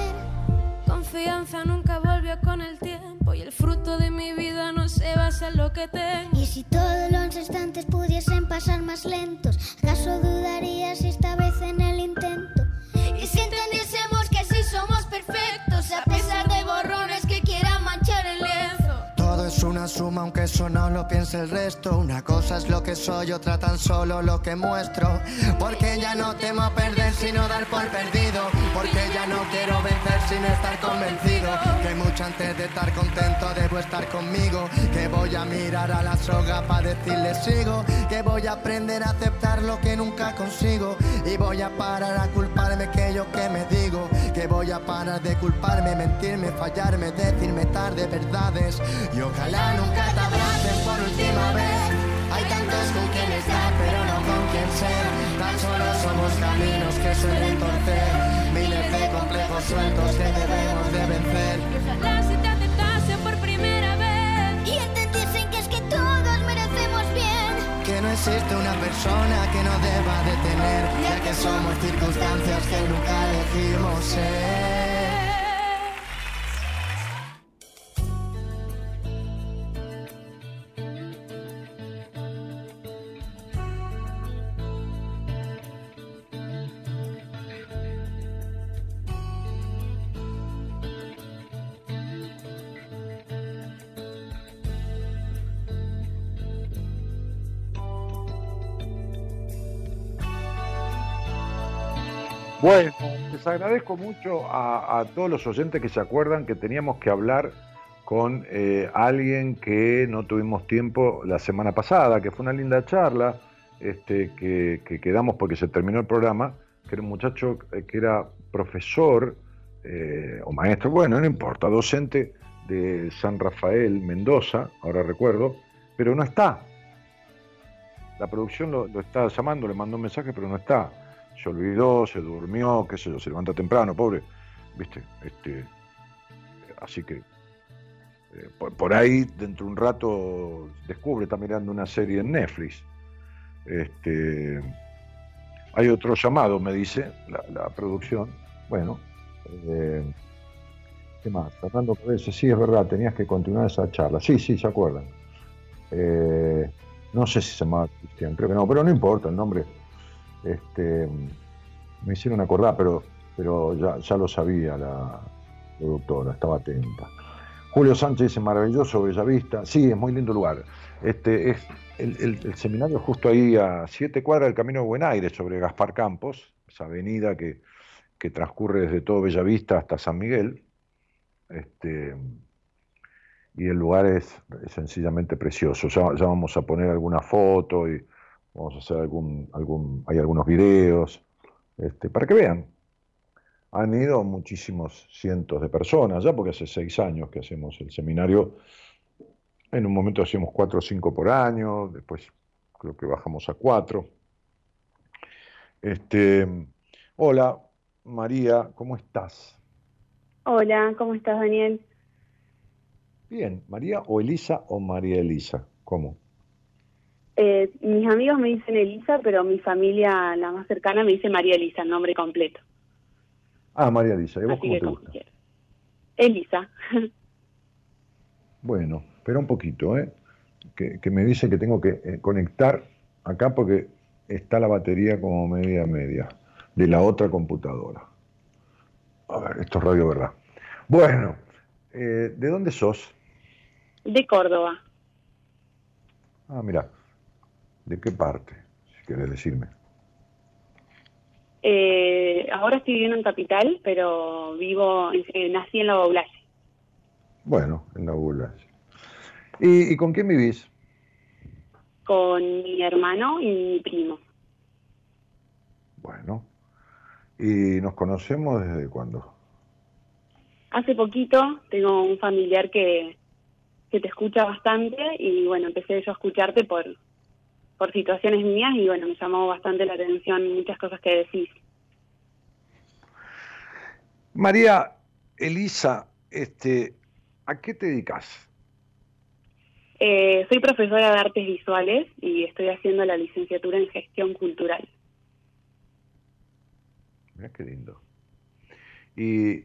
Confianza nunca volvió con el tiempo y el fruto de mi vida no se basa en lo que tengo. Y si todos los instantes pudiesen pasar más lentos, ¿acaso dudarías esta vez en el intento? Y si entendiésemos es una suma, aunque eso no lo piense el resto. Una cosa es lo que soy, otra tan solo lo que muestro. Porque ya no temo perder, sino dar por perdido. Porque ya no quiero vencer sin estar convencido. Que mucho antes de estar contento debo estar conmigo. Que voy a mirar a la soga para decirle sigo. Voy a aprender a aceptar lo que nunca consigo. Y voy a parar a culparme que que me digo. Que voy a parar de culparme, mentirme, fallarme, decirme tarde verdades. Y ojalá nunca te abracen por última vez. Hay tantos con quien estar, pero no con quien ser. Tan solo somos caminos que suelen torcer. cabos sueltos que debemos de vencer. No existe una persona que no deba de tener, ya que somos circunstancias que nunca elegimos ser. Bueno, les agradezco mucho a, todos los oyentes que se acuerdan que teníamos que hablar con eh, alguien que no tuvimos tiempo la semana pasada, que fue una linda charla, este, que, que quedamos porque se terminó el programa, que era un muchacho eh, que era profesor eh, o maestro, bueno, no importa, docente de San Rafael, Mendoza, ahora recuerdo, pero no está. La producción lo, lo está llamando, le mandó un mensaje, pero no está se olvidó, se durmió, qué sé yo, se levanta temprano, pobre, viste, este, así que eh, por, ahí dentro de un rato descubre, está mirando una serie en Netflix. Este, hay otro llamado, me dice la, producción. Bueno, eh, ¿qué más? Fernando Cabeza, sí, es verdad, tenías que continuar esa charla. Sí, sí, se acuerdan. Eh, no sé si se llamaba Cristian, creo que no, pero no importa el nombre este, me hicieron acordar, pero, pero ya, ya lo sabía la productora, estaba atenta. Julio Sánchez dice, maravilloso, Bellavista. Sí, es muy lindo lugar. Este, es el, el- el seminario justo ahí a siete cuadras del Camino de Buen Aire, sobre Gaspar Campos, esa avenida que, que transcurre desde todo Bellavista hasta San Miguel. Este, y el lugar es, es sencillamente precioso. Ya, ya vamos a poner alguna foto y vamos a hacer algún, algún, hay algunos videos, este, para que vean. Han ido muchísimos cientos de personas, ya porque hace seis años que hacemos el seminario. En un momento hacíamos cuatro o cinco por año, después creo que bajamos a cuatro. Este, hola, María, ¿cómo estás? Hola, ¿cómo estás, Daniel? Bien, María o Elisa o María Elisa, ¿cómo? Eh, mis amigos me dicen Elisa, pero mi familia, la más cercana, me dice María Elisa, el nombre completo. Ah, María Elisa, ¿y vos Así cómo te gusta? quieras. Elisa. Bueno, espera un poquito, ¿eh? Que, que me dice que tengo que eh, conectar acá porque está la batería como media media de la otra computadora. A ver, esto es radio verdad. Bueno, eh, ¿de dónde sos? de Córdoba. Ah, mira, ¿de qué parte? Si querés decirme. Eh, ahora estoy viviendo en Capital, pero vivo, eh, nací en la Baulalle, Bueno, en la ULA. ¿Y, y con quién vivís? con mi hermano y mi primo. Bueno, ¿y nos conocemos desde cuándo? Hace poquito tengo un familiar que, que te escucha bastante y bueno, empecé yo a escucharte por, por situaciones mías y bueno, me llamó bastante la atención muchas cosas que decís. María Elisa, este, ¿a qué te dedicas? Eh, soy profesora de artes visuales y estoy haciendo la licenciatura en gestión cultural. Mira qué lindo. Y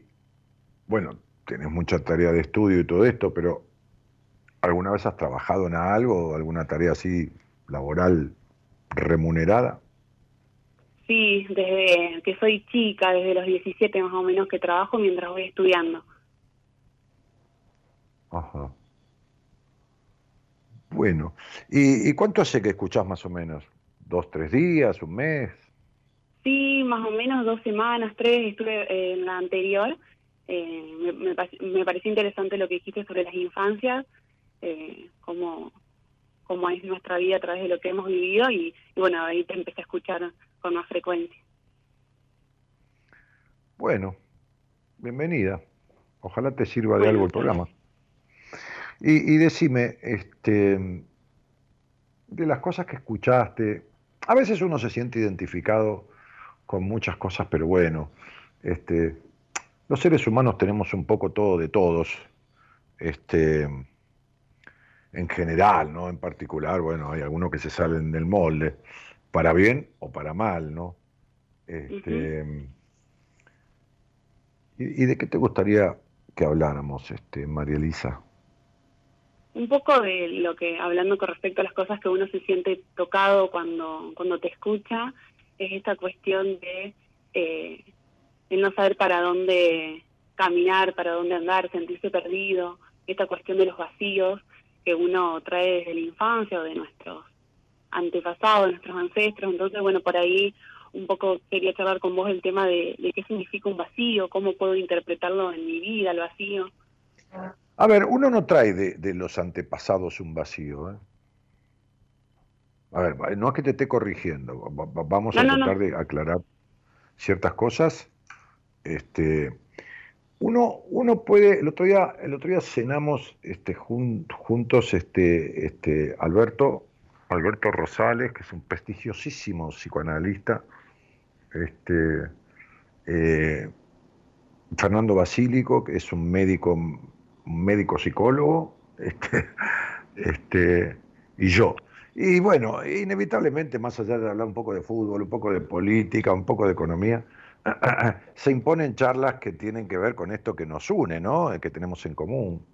bueno, tenés mucha tarea de estudio y todo esto, pero ¿alguna vez has trabajado en algo, alguna tarea así laboral remunerada? Sí, desde que soy chica, desde los 17 más o menos que trabajo mientras voy estudiando. Ajá. Bueno, ¿y, y cuánto hace que escuchás más o menos? ¿Dos, tres días, un mes? Sí, más o menos dos semanas, tres, estuve eh, en la anterior. Eh, me, me, me pareció interesante lo que dijiste sobre las infancias, eh, cómo, cómo es nuestra vida a través de lo que hemos vivido y, y bueno, ahí te empecé a escuchar con más frecuencia. Bueno, bienvenida. Ojalá te sirva de algo el programa. Y, y decime, este, de las cosas que escuchaste, a veces uno se siente identificado con muchas cosas, pero bueno, este, los seres humanos tenemos un poco todo de todos, este, en general, ¿no? En particular, bueno, hay algunos que se salen del molde, para bien o para mal, ¿no? Este, ¿y, ¿y, de qué te gustaría que habláramos, este, María Elisa? Un poco de lo que, hablando con respecto a las cosas que uno se siente tocado cuando, cuando te escucha, es esta cuestión de eh, el no saber para dónde caminar, para dónde andar, sentirse perdido, esta cuestión de los vacíos que uno trae desde la infancia o de nuestros antepasados, de nuestros ancestros. Entonces, bueno, por ahí un poco quería charlar con vos el tema de, de qué significa un vacío, cómo puedo interpretarlo en mi vida, el vacío. A ver, uno no trae de, de los antepasados un vacío. ¿eh? A ver, no es que te esté corrigiendo, vamos No, a no, tratar no. de aclarar ciertas cosas. Este, uno, uno puede, el otro día, el otro día cenamos este, jun- juntos este, este, Alberto, Alberto Rosales, que es un prestigiosísimo psicoanalista, este, eh, Fernando Basílico, que es un médico, un médico psicólogo, este, este, y yo. Y bueno, inevitablemente, más allá de hablar un poco de fútbol, un poco de política, un poco de economía, se imponen charlas que tienen que ver con esto que nos une, ¿no? Eh, que tenemos en común.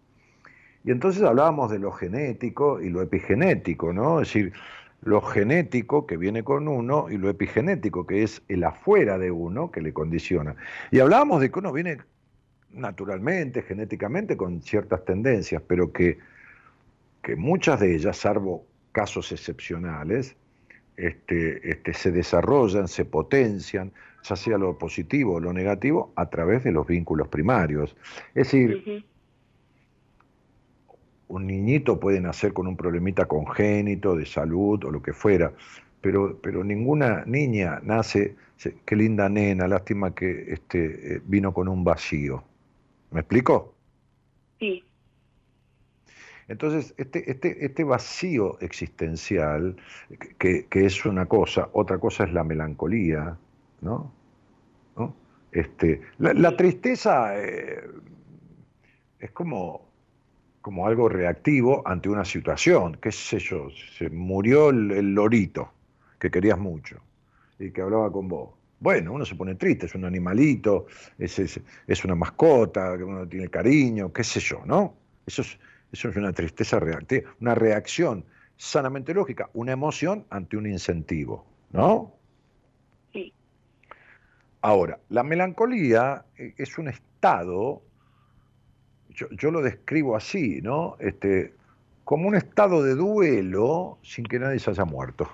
Y entonces hablábamos de lo genético y lo epigenético, ¿no? Es decir, lo genético que viene con uno y lo epigenético que es el afuera de uno que le condiciona. Y hablábamos de que uno viene naturalmente, genéticamente, con ciertas tendencias, pero que, que muchas de ellas, salvo casos excepcionales, este, este, se desarrollan, se potencian, ya sea lo positivo o lo negativo, a través de los vínculos primarios. Es decir, un niñito puede nacer con un problemita congénito de salud o lo que fuera, pero, pero ninguna niña nace, qué linda nena, lástima que este, eh, vino con un vacío. ¿Me explico? Sí, Entonces, este, este, este vacío existencial, que, que es una cosa, otra cosa es la melancolía, ¿no? ¿No? Este, la, tristeza eh, es como, como algo reactivo ante una situación, qué sé yo, se murió el, el lorito que querías mucho y que hablaba con vos. Bueno, uno se pone triste, es un animalito, es, es, es una mascota, que uno tiene cariño, qué sé yo, ¿no? Eso es, eso es una tristeza reactiva, una reacción sanamente lógica, una emoción ante un incentivo, ¿no? Ahora, la melancolía eh, es un estado, yo, lo describo así, ¿no? Este, como un estado de duelo sin que nadie se haya muerto,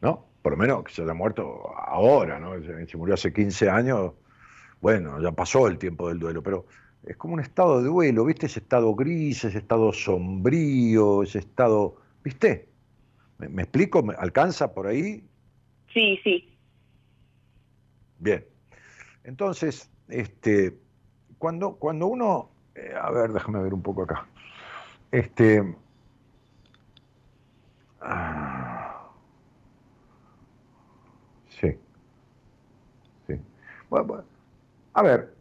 ¿no? Por lo menos que se haya muerto ahora, ¿no? Si murió hace 15 años, bueno, ya pasó el tiempo del duelo, pero es como un estado de duelo, ¿viste? Ese estado gris, ese estado sombrío, ese estado, ¿viste? ¿Me, me explico? ¿Me alcanza por ahí? sí, sí. Bien. Entonces, este, cuando, cuando uno, eh, a ver, déjame ver un poco acá. Este, ah, sí, sí. Bueno, bueno, a ver,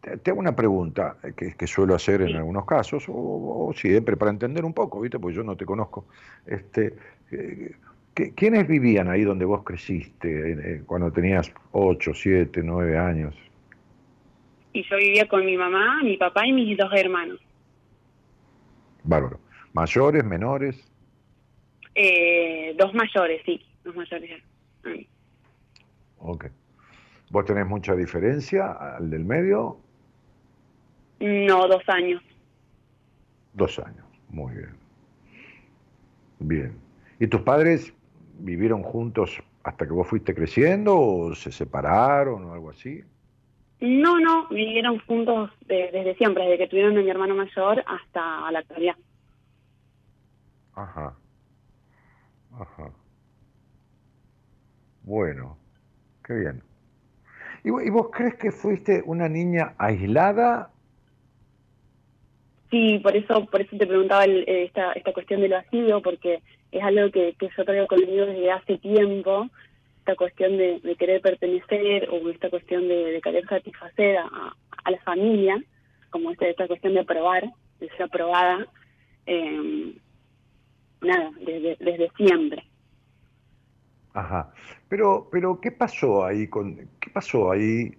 te, hago una pregunta eh, que, que suelo hacer en Sí. algunos casos, o, o siempre para entender un poco, ¿viste? Porque yo no te conozco. Este, eh, ¿qué- ¿Quiénes vivían ahí donde vos creciste eh, cuando tenías 8, 7, 9 años? Y yo vivía con mi mamá, mi papá y mis dos hermanos. Bárbaro. ¿Mayores, menores? Eh, dos mayores, sí, dos mayores. Ay. Ok. ¿Vos tenés mucha diferencia al del medio? No, dos años. Dos años. Muy bien. Bien. ¿Y tus padres vivieron juntos hasta que vos fuiste creciendo o se separaron o algo así? No, no, vivieron juntos de- desde siempre, desde que tuvieron a mi hermano mayor hasta la actualidad. Ajá. Ajá. Bueno, qué bien. ¿Y vo- y vos crees que fuiste una niña aislada? Sí, por eso, por eso te preguntaba el- eh, esta, esta cuestión del vacío, porque es algo que, que yo traigo conmigo desde hace tiempo esta cuestión de, querer pertenecer o esta cuestión de, querer satisfacer a, la familia, como esta, esta cuestión de aprobar, de ser aprobada, eh, nada, desde, desde siempre. Ajá. Pero, pero, ¿qué pasó ahí con, qué pasó ahí?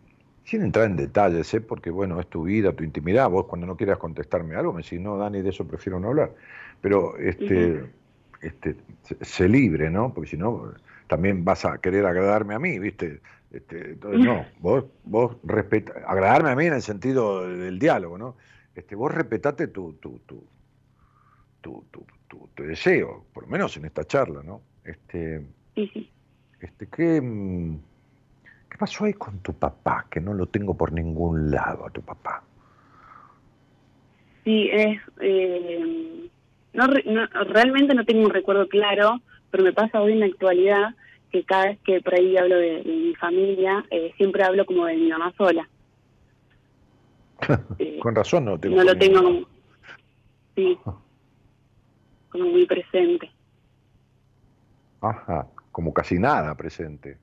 Sin entrar en detalles, ¿eh? porque bueno, es tu vida, tu intimidad. Vos cuando no quieras contestarme algo, me decís, no, Dani, de eso prefiero no hablar. Pero este, este, sé libre, ¿no? Porque si no, también vas a querer agradarme a mí, ¿viste? Este, entonces, no, vos, vos respeta, agradarme a mí en el sentido del diálogo, ¿no? Este, vos respetate tu, tu, tu, tu, tu, deseo, por lo menos en esta charla, ¿no? Este, este, ¿qué, mm, ¿Qué pasó ahí con tu papá? Que no lo tengo por ningún lado a tu papá. Sí, es, eh, no, realmente no tengo un recuerdo claro, pero me pasa hoy en la actualidad que cada vez que por ahí hablo de, mi familia, eh, siempre hablo como de mi mamá sola. Eh, con razón no tengo. No lo tengo como, sí, como muy presente. Ajá, como casi nada presente.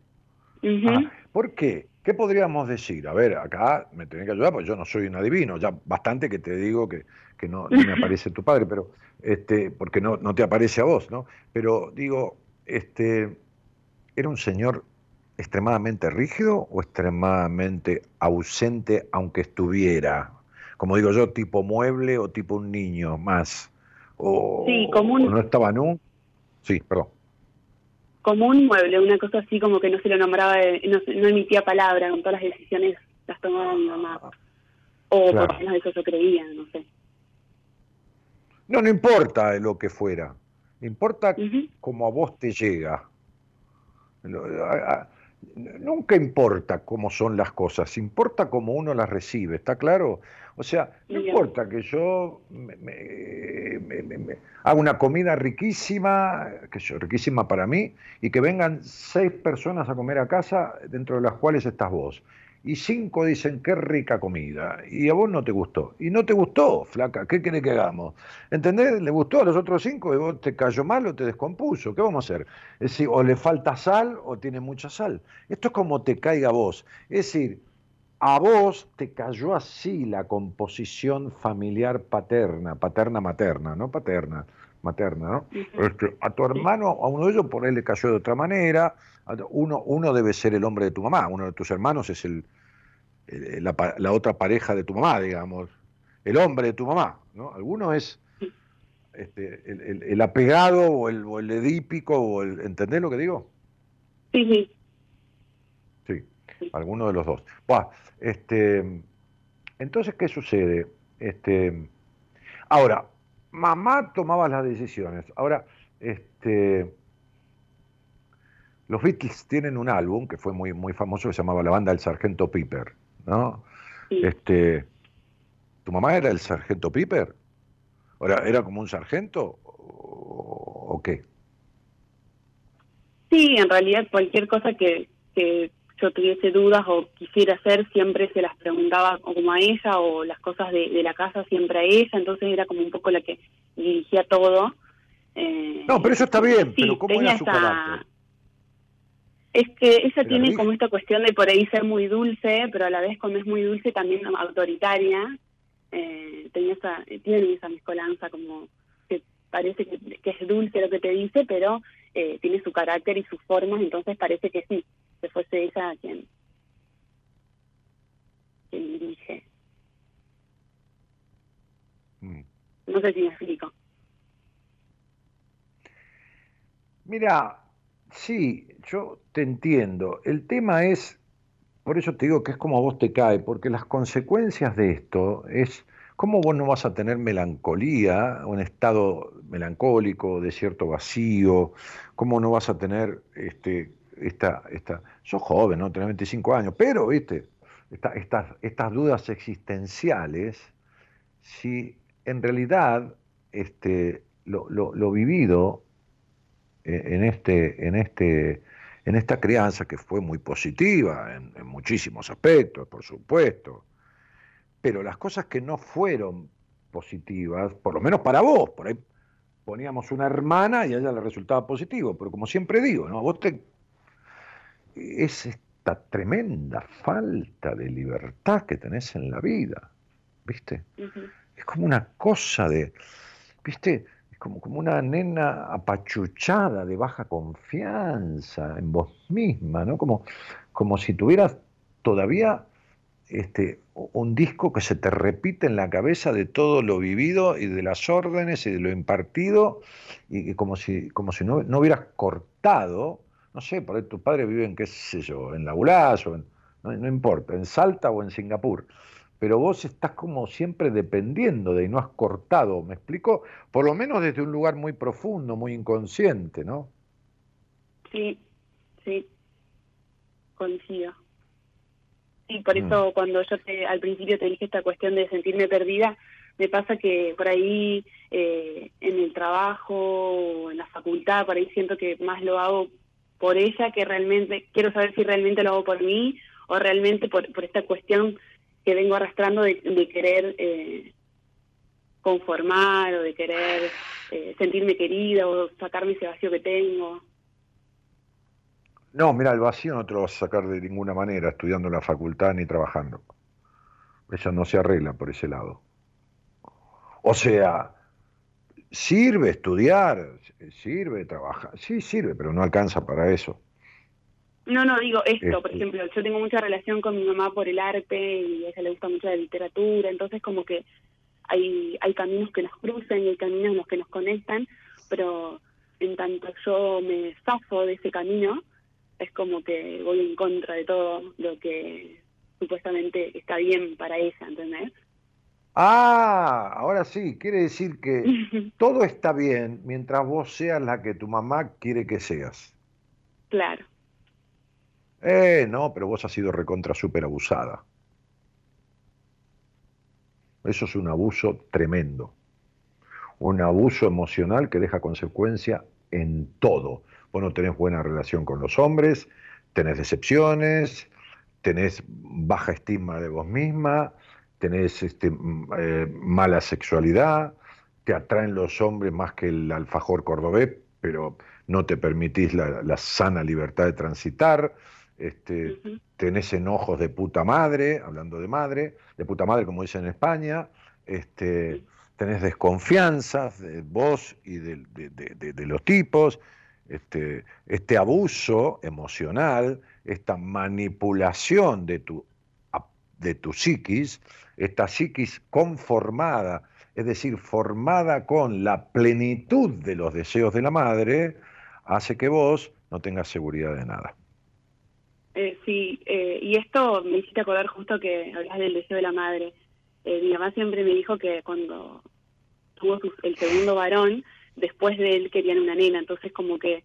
¿Por qué? ¿Qué podríamos decir? A ver, acá me tenés que ayudar porque yo no soy un adivino, ya bastante que te digo que, que no, me aparece tu padre, pero este, porque no, no te aparece a vos, ¿no? Pero digo, este, ¿era un señor extremadamente rígido o extremadamente ausente aunque estuviera? Como digo yo, tipo mueble o tipo un niño más. O, sí, como un... no estaba nunca. Sí, perdón como un mueble, una cosa así como que no se lo nombraba, no, emitía palabra, con todas las decisiones las tomaba mi mamá. O por lo menos eso yo creía, no sé. No, no importa lo que fuera, importa cómo a vos te llega. Nunca importa cómo son las cosas, importa cómo uno las recibe, ¿está claro? O sea, no importa que yo me, haga una comida riquísima, que yo, riquísima para mí, y que vengan seis personas a comer a casa, dentro de las cuales estás vos. Y cinco dicen, qué rica comida, y a vos no te gustó. Y no te gustó, flaca, ¿qué querés que hagamos? ¿Entendés? Le gustó a los otros cinco y vos te cayó mal o te descompuso. ¿Qué vamos a hacer? Es decir, o le falta sal o tiene mucha sal. Esto es como te caiga a vos. Es decir, a vos te cayó así la composición familiar paterna, paterna-materna, no paterna, materna, ¿no? Este, a tu hermano, a uno de ellos por él le cayó de otra manera, uno, uno debe ser el hombre de tu mamá, uno de tus hermanos es el, la, otra pareja de tu mamá, digamos, el hombre de tu mamá, ¿no? Alguno es este, el, apegado o el, o el edípico, o el, ¿entendés lo que digo? Sí, sí. Sí, alguno de los dos. Buah, este, entonces, ¿qué sucede? Este, ahora, mamá tomaba las decisiones. Ahora, este, los Beatles tienen un álbum que fue muy, muy famoso que se llamaba La Banda del Sargento Piper, ¿no? Este, ¿Tu mamá era el Sargento Piper? ¿Era, era como un sargento o, qué? Sí, en realidad cualquier cosa que, que yo tuviese dudas o quisiera hacer, siempre se las preguntaba como a ella o las cosas de, la casa siempre a ella, entonces era como un poco la que dirigía todo. Eh, no, pero eso está bien, pero ¿cómo era su carácter? Es que ella tiene como esta cuestión de por ahí ser muy dulce, pero a la vez cuando es muy dulce también autoritaria. Eh, tenía esa, tiene esa mezcolanza como que parece que, es dulce lo que te dice, pero eh, tiene su carácter y sus formas, entonces parece que sí, que fuese ella quien, quien dirige. Mm. No sé si me explico. Mira, sí, yo te entiendo. El tema es, por eso te digo que es como a vos te cae, porque las consecuencias de esto es cómo vos no vas a tener melancolía, un estado melancólico, de cierto vacío, cómo no vas a tener este, esta, esta, sos joven, ¿no? Tenés 25 años, pero, viste, estas, estas dudas existenciales, si en realidad este, lo, lo, vivido eh, en, este, en, este, en esta crianza, que fue muy positiva en, en muchísimos aspectos, por supuesto, pero las cosas que no fueron positivas, por lo menos para vos, por ahí poníamos una hermana y a ella le resultaba positivo, pero como siempre digo, ¿no? Vos te es esta tremenda falta de libertad que tenés en la vida, ¿viste? Es como una cosa de, ¿viste? Como, como una nena apachuchada de baja confianza en vos misma, ¿no? Como, como si tuvieras todavía este, un disco que se te repite en la cabeza de todo lo vivido y de las órdenes y de lo impartido, y como si, como si no, no hubieras cortado, no sé, por ahí tu padre vive en, qué sé yo, en La o en, no, importa, en Salta o en Singapur, pero vos estás como siempre dependiendo de y no has cortado, ¿me explico? Por lo menos desde un lugar muy profundo, muy inconsciente, ¿no? Sí, sí, coincido. Y por mm. eso cuando yo te, al principio te dije esta cuestión de sentirme perdida, me pasa que por ahí eh, en el trabajo en la facultad, por ahí siento que más lo hago por ella que realmente, quiero saber si realmente lo hago por mí o realmente por, por esta cuestión que vengo arrastrando de, querer eh, conformar o de querer eh, sentirme querida o sacarme ese vacío que tengo. No, mira, el vacío no te lo vas a sacar de ninguna manera estudiando en la facultad ni trabajando. Eso no se arregla por ese lado. O sea, sirve estudiar, sirve trabajar, sí sirve, pero no alcanza para eso. No, no, digo esto, por este ejemplo, yo tengo mucha relación con mi mamá por el arte y a ella le gusta mucho la literatura, entonces como que hay, hay caminos que nos cruzan y hay caminos en los que nos conectan, pero en tanto yo me zafo de ese camino, es como que voy en contra de todo lo que supuestamente está bien para ella, ¿entendés? Ah, ahora sí, quiere decir que todo está bien mientras vos seas la que tu mamá quiere que seas. Claro. Eh, no, pero vos has sido recontra súper abusada. Eso es un abuso tremendo. Un abuso emocional que deja consecuencia en todo vos no tenés buena relación con los hombres, tenés decepciones, tenés baja estima de vos misma, tenés este, eh, mala sexualidad, te atraen los hombres más que el alfajor cordobés, pero no te permitís la, sana libertad de transitar, este, tenés enojos de puta madre, hablando de madre, de puta madre como dicen en España, este, tenés desconfianzas de vos y de los tipos, este, este abuso emocional, esta manipulación de tu, de tu psiquis, esta psiquis conformada, es decir, formada con la plenitud de los deseos de la madre, hace que vos no tengas seguridad de nada. Eh, sí, eh, y esto me hiciste acordar justo que hablas del deseo de la madre. Eh, mi mamá siempre me dijo que cuando tuvo el segundo varón, después de él querían una nena, entonces como que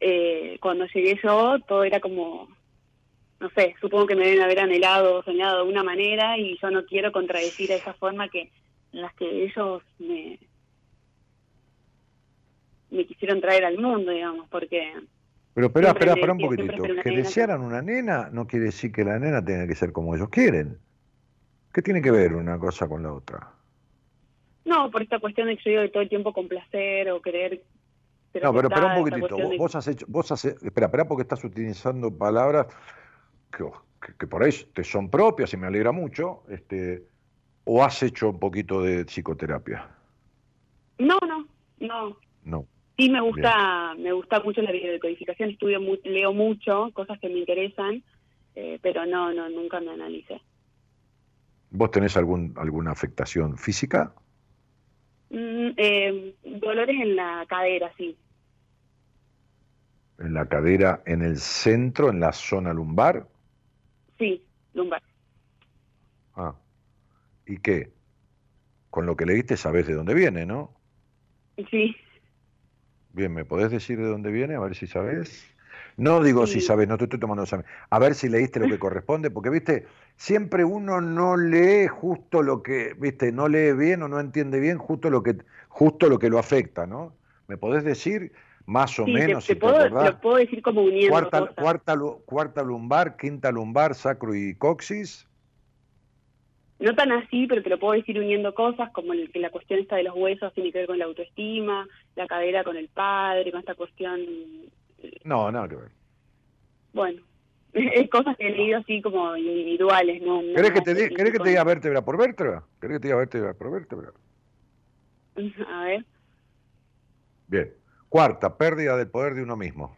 eh, cuando llegué yo todo era como, no sé, supongo que me deben haber anhelado o soñado de una manera y yo no quiero contradecir a esa forma que en las que ellos me, me quisieron traer al mundo, digamos, porque... Pero espera, espera, espera un poquitito. Que desearan una nena no quiere decir que la nena tenga que ser como ellos quieren. ¿Qué tiene que ver una cosa con la otra? No, por esta cuestión de que yo de todo el tiempo complacer o querer... no, pero espera un poquitito. Vos, has hecho, vos has, espera, espera porque estás utilizando palabras que, por ahí te son propias y me alegra mucho. Este, ¿O has hecho un poquito de psicoterapia? No, no, no. No. Sí me gusta, me gusta mucho la videodecodificación, estudio leo mucho, cosas que me interesan, eh, pero no, no, nunca me analicé. ¿Vos tenés algún, alguna afectación física? Mm, eh, dolores en la cadera, sí. ¿En la cadera, en el centro, en la zona lumbar? Sí, lumbar. Ah. ¿Y qué? Con lo que leíste sabes de dónde viene, ¿no? Sí. Bien, ¿me podés decir de dónde viene? A ver si sabes. No digo si sabes, no te estoy tomando examen. A ver si leíste lo que corresponde, porque, viste, siempre uno no lee justo lo que, viste, no lee bien o no entiende bien justo lo que, justo lo que lo afecta, ¿no? ¿Me podés decir más o menos? Te, si puedo, lo puedo decir como uniendo cuarta, Cuarta, cuarta lumbar, quinta lumbar, sacro y coxis. No tan así, pero te lo puedo decir uniendo cosas como el, que la cuestión esta de los huesos tiene que ver con la autoestima, la cadera con el padre, con esta cuestión no, nada que ver. Bueno, es cosas que he leído así como individuales, ¿no? no ¿Querés que te, di- querés que te diga vértebra por vértebra? ¿Querés que te diga vértebra por vértebra? A ver. Bien. Cuarta, pérdida del poder de uno mismo.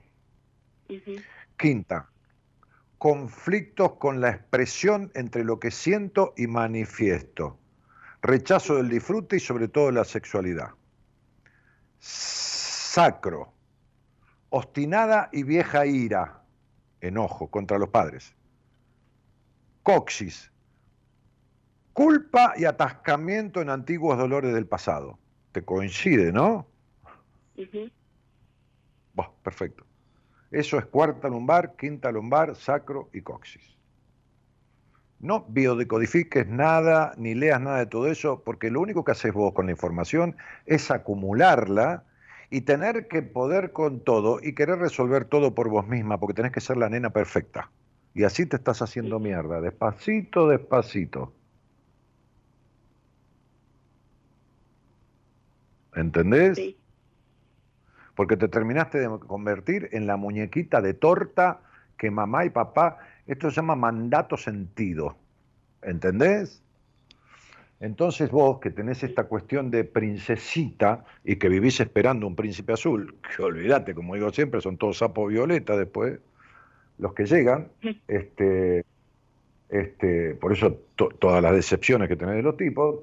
Quinta, conflictos con la expresión entre lo que siento y manifiesto. Rechazo del disfrute y sobre todo la sexualidad. Sacro, obstinada y vieja ira, enojo contra los padres. Coxis, culpa y atascamiento en antiguos dolores del pasado. Te coincide, ¿no? Bah, perfecto. Eso es cuarta lumbar, quinta lumbar, sacro y coxis. No biodecodifiques nada, ni leas nada de todo eso, porque lo único que haces vos con la información es acumularla y tener que poder con todo y querer resolver todo por vos misma, porque tenés que ser la nena perfecta. Y así te estás haciendo mierda, despacito, despacito. ¿Entendés? Sí. Porque te terminaste de convertir en la muñequita de torta que mamá y papá, esto se llama mandato sentido, ¿entendés? Entonces vos que tenés esta cuestión de princesita y que vivís esperando un príncipe azul, que olvídate, como digo siempre, son todos sapos violeta después, los que llegan, este, este, por eso to- todas las decepciones que tenés de los tipos,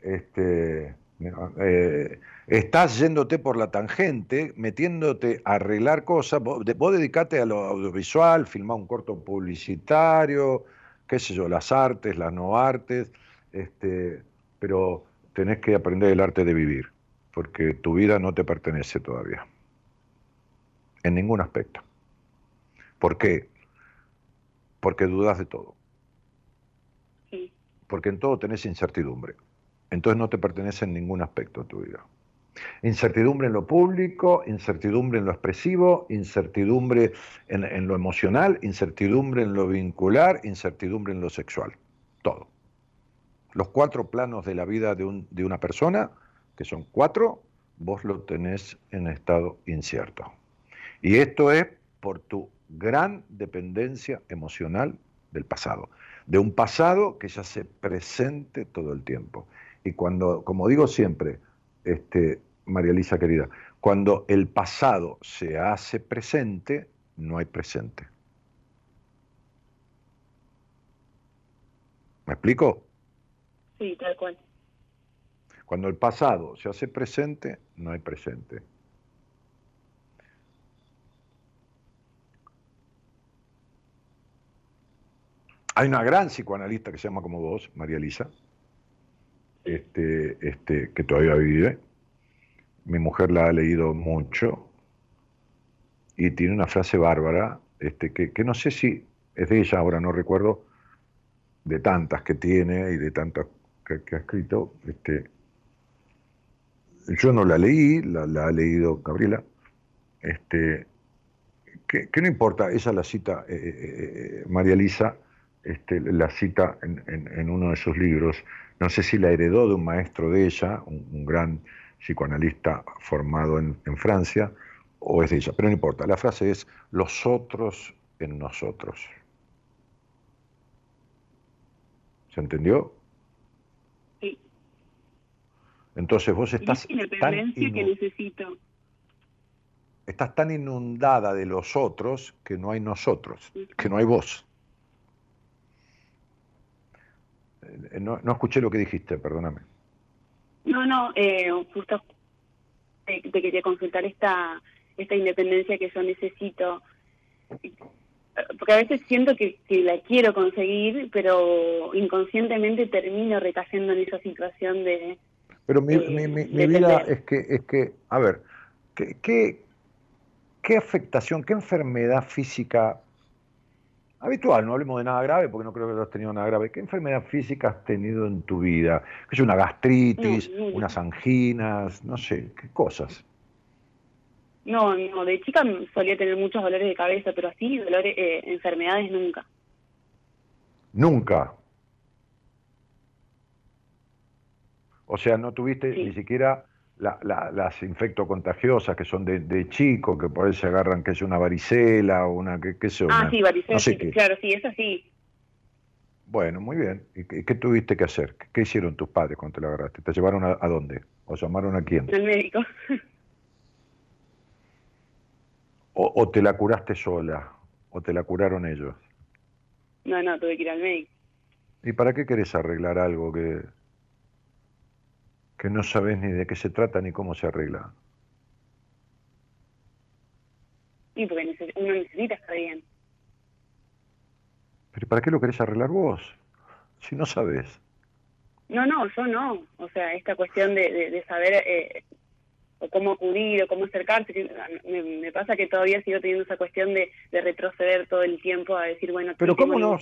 este, eh, estás yéndote por la tangente, metiéndote a arreglar cosas, vos, de- vos dedicate a lo audiovisual, filmar un corto publicitario, qué sé yo, las artes, las no artes, este, pero tenés que aprender el arte de vivir, porque tu vida no te pertenece todavía, en ningún aspecto. ¿Por qué? Porque dudas de todo, Sí. porque en todo tenés incertidumbre. Entonces no te pertenece en ningún aspecto de tu vida. Incertidumbre en lo público, incertidumbre en lo expresivo, incertidumbre en, en lo emocional, incertidumbre en lo vincular, incertidumbre en lo sexual. Todo. Los cuatro planos de la vida de, un- de una persona, que son cuatro, vos lo tenés en estado incierto. Y esto es por tu gran dependencia emocional del pasado, de un pasado que ya se presente todo el tiempo. Y cuando, como digo siempre, este, María Elisa querida, cuando el pasado se hace presente, no hay presente. ¿Me explico? Sí, tal cual. Cuando el pasado se hace presente, no hay presente. Hay una gran psicoanalista que se llama como vos, María Elisa, este, este, que todavía vive. Mi mujer la ha leído mucho y tiene una frase bárbara, este, que, no sé si es de ella, ahora no recuerdo, de tantas que tiene y de tantas que, ha escrito. Yo no la leí, la, ha leído Gabriela. Este, que, no importa, ella la cita, eh, eh, eh, María este, la cita en, en- en uno de sus libros. No sé si la heredó de un maestro de ella, un, un gran psicoanalista formado en, en Francia, o es de ella, pero no importa. La frase es los otros en nosotros. ¿Se entendió? Sí. Entonces vos Y estás esa tan, independencia que necesito. estás tan inundada de los otros que no hay nosotros, que no hay vos. Eh, No, no escuché lo que dijiste, perdóname. No, no, eh, justo te, te quería consultar esta, esta independencia que yo necesito. Eh, Porque a veces siento que, que la quiero conseguir, pero inconscientemente termino recayendo en esa situación de... Pero mi, Eh, mi- mi- vida es que, es que, a ver, ¿qué, qué, qué afectación, qué enfermedad física habitual, no hablemos de nada grave porque no creo que hayas tenido nada grave, ¿qué enfermedad física has tenido en tu vida? ¿Qué es una gastritis, No, no. unas anginas, no sé, qué cosas? No, no, de chica solía tener muchos dolores de cabeza, pero así dolores, eh, enfermedades nunca. Nunca. O sea, no tuviste Sí. ni siquiera las infectocontagiosas que son de, chico, que por ahí se agarran que es una varicela o una, que, qué sé Ah, sí, varicela, claro, sí, es así. Bueno, muy bien. ¿Y qué, tuviste que hacer? ¿Qué, hicieron tus padres cuando te la agarraste? ¿Te llevaron a, dónde? ¿O llamaron a quién? Al médico. O, ¿O te la curaste sola? ¿O te la curaron ellos? No, no, tuve que ir al médico. ¿Y para qué querés arreglar algo que, que no sabes ni de qué se trata ni cómo se arregla? Y porque uno necesita estar bien. ¿Pero para qué lo querés arreglar vos? Si no sabes. No, no, yo no. O sea, esta cuestión de, saber eh, o cómo acudir o cómo acercarse. Me, pasa que todavía sigo teniendo esa cuestión de, retroceder todo el tiempo a decir, bueno, pero ¿cómo no,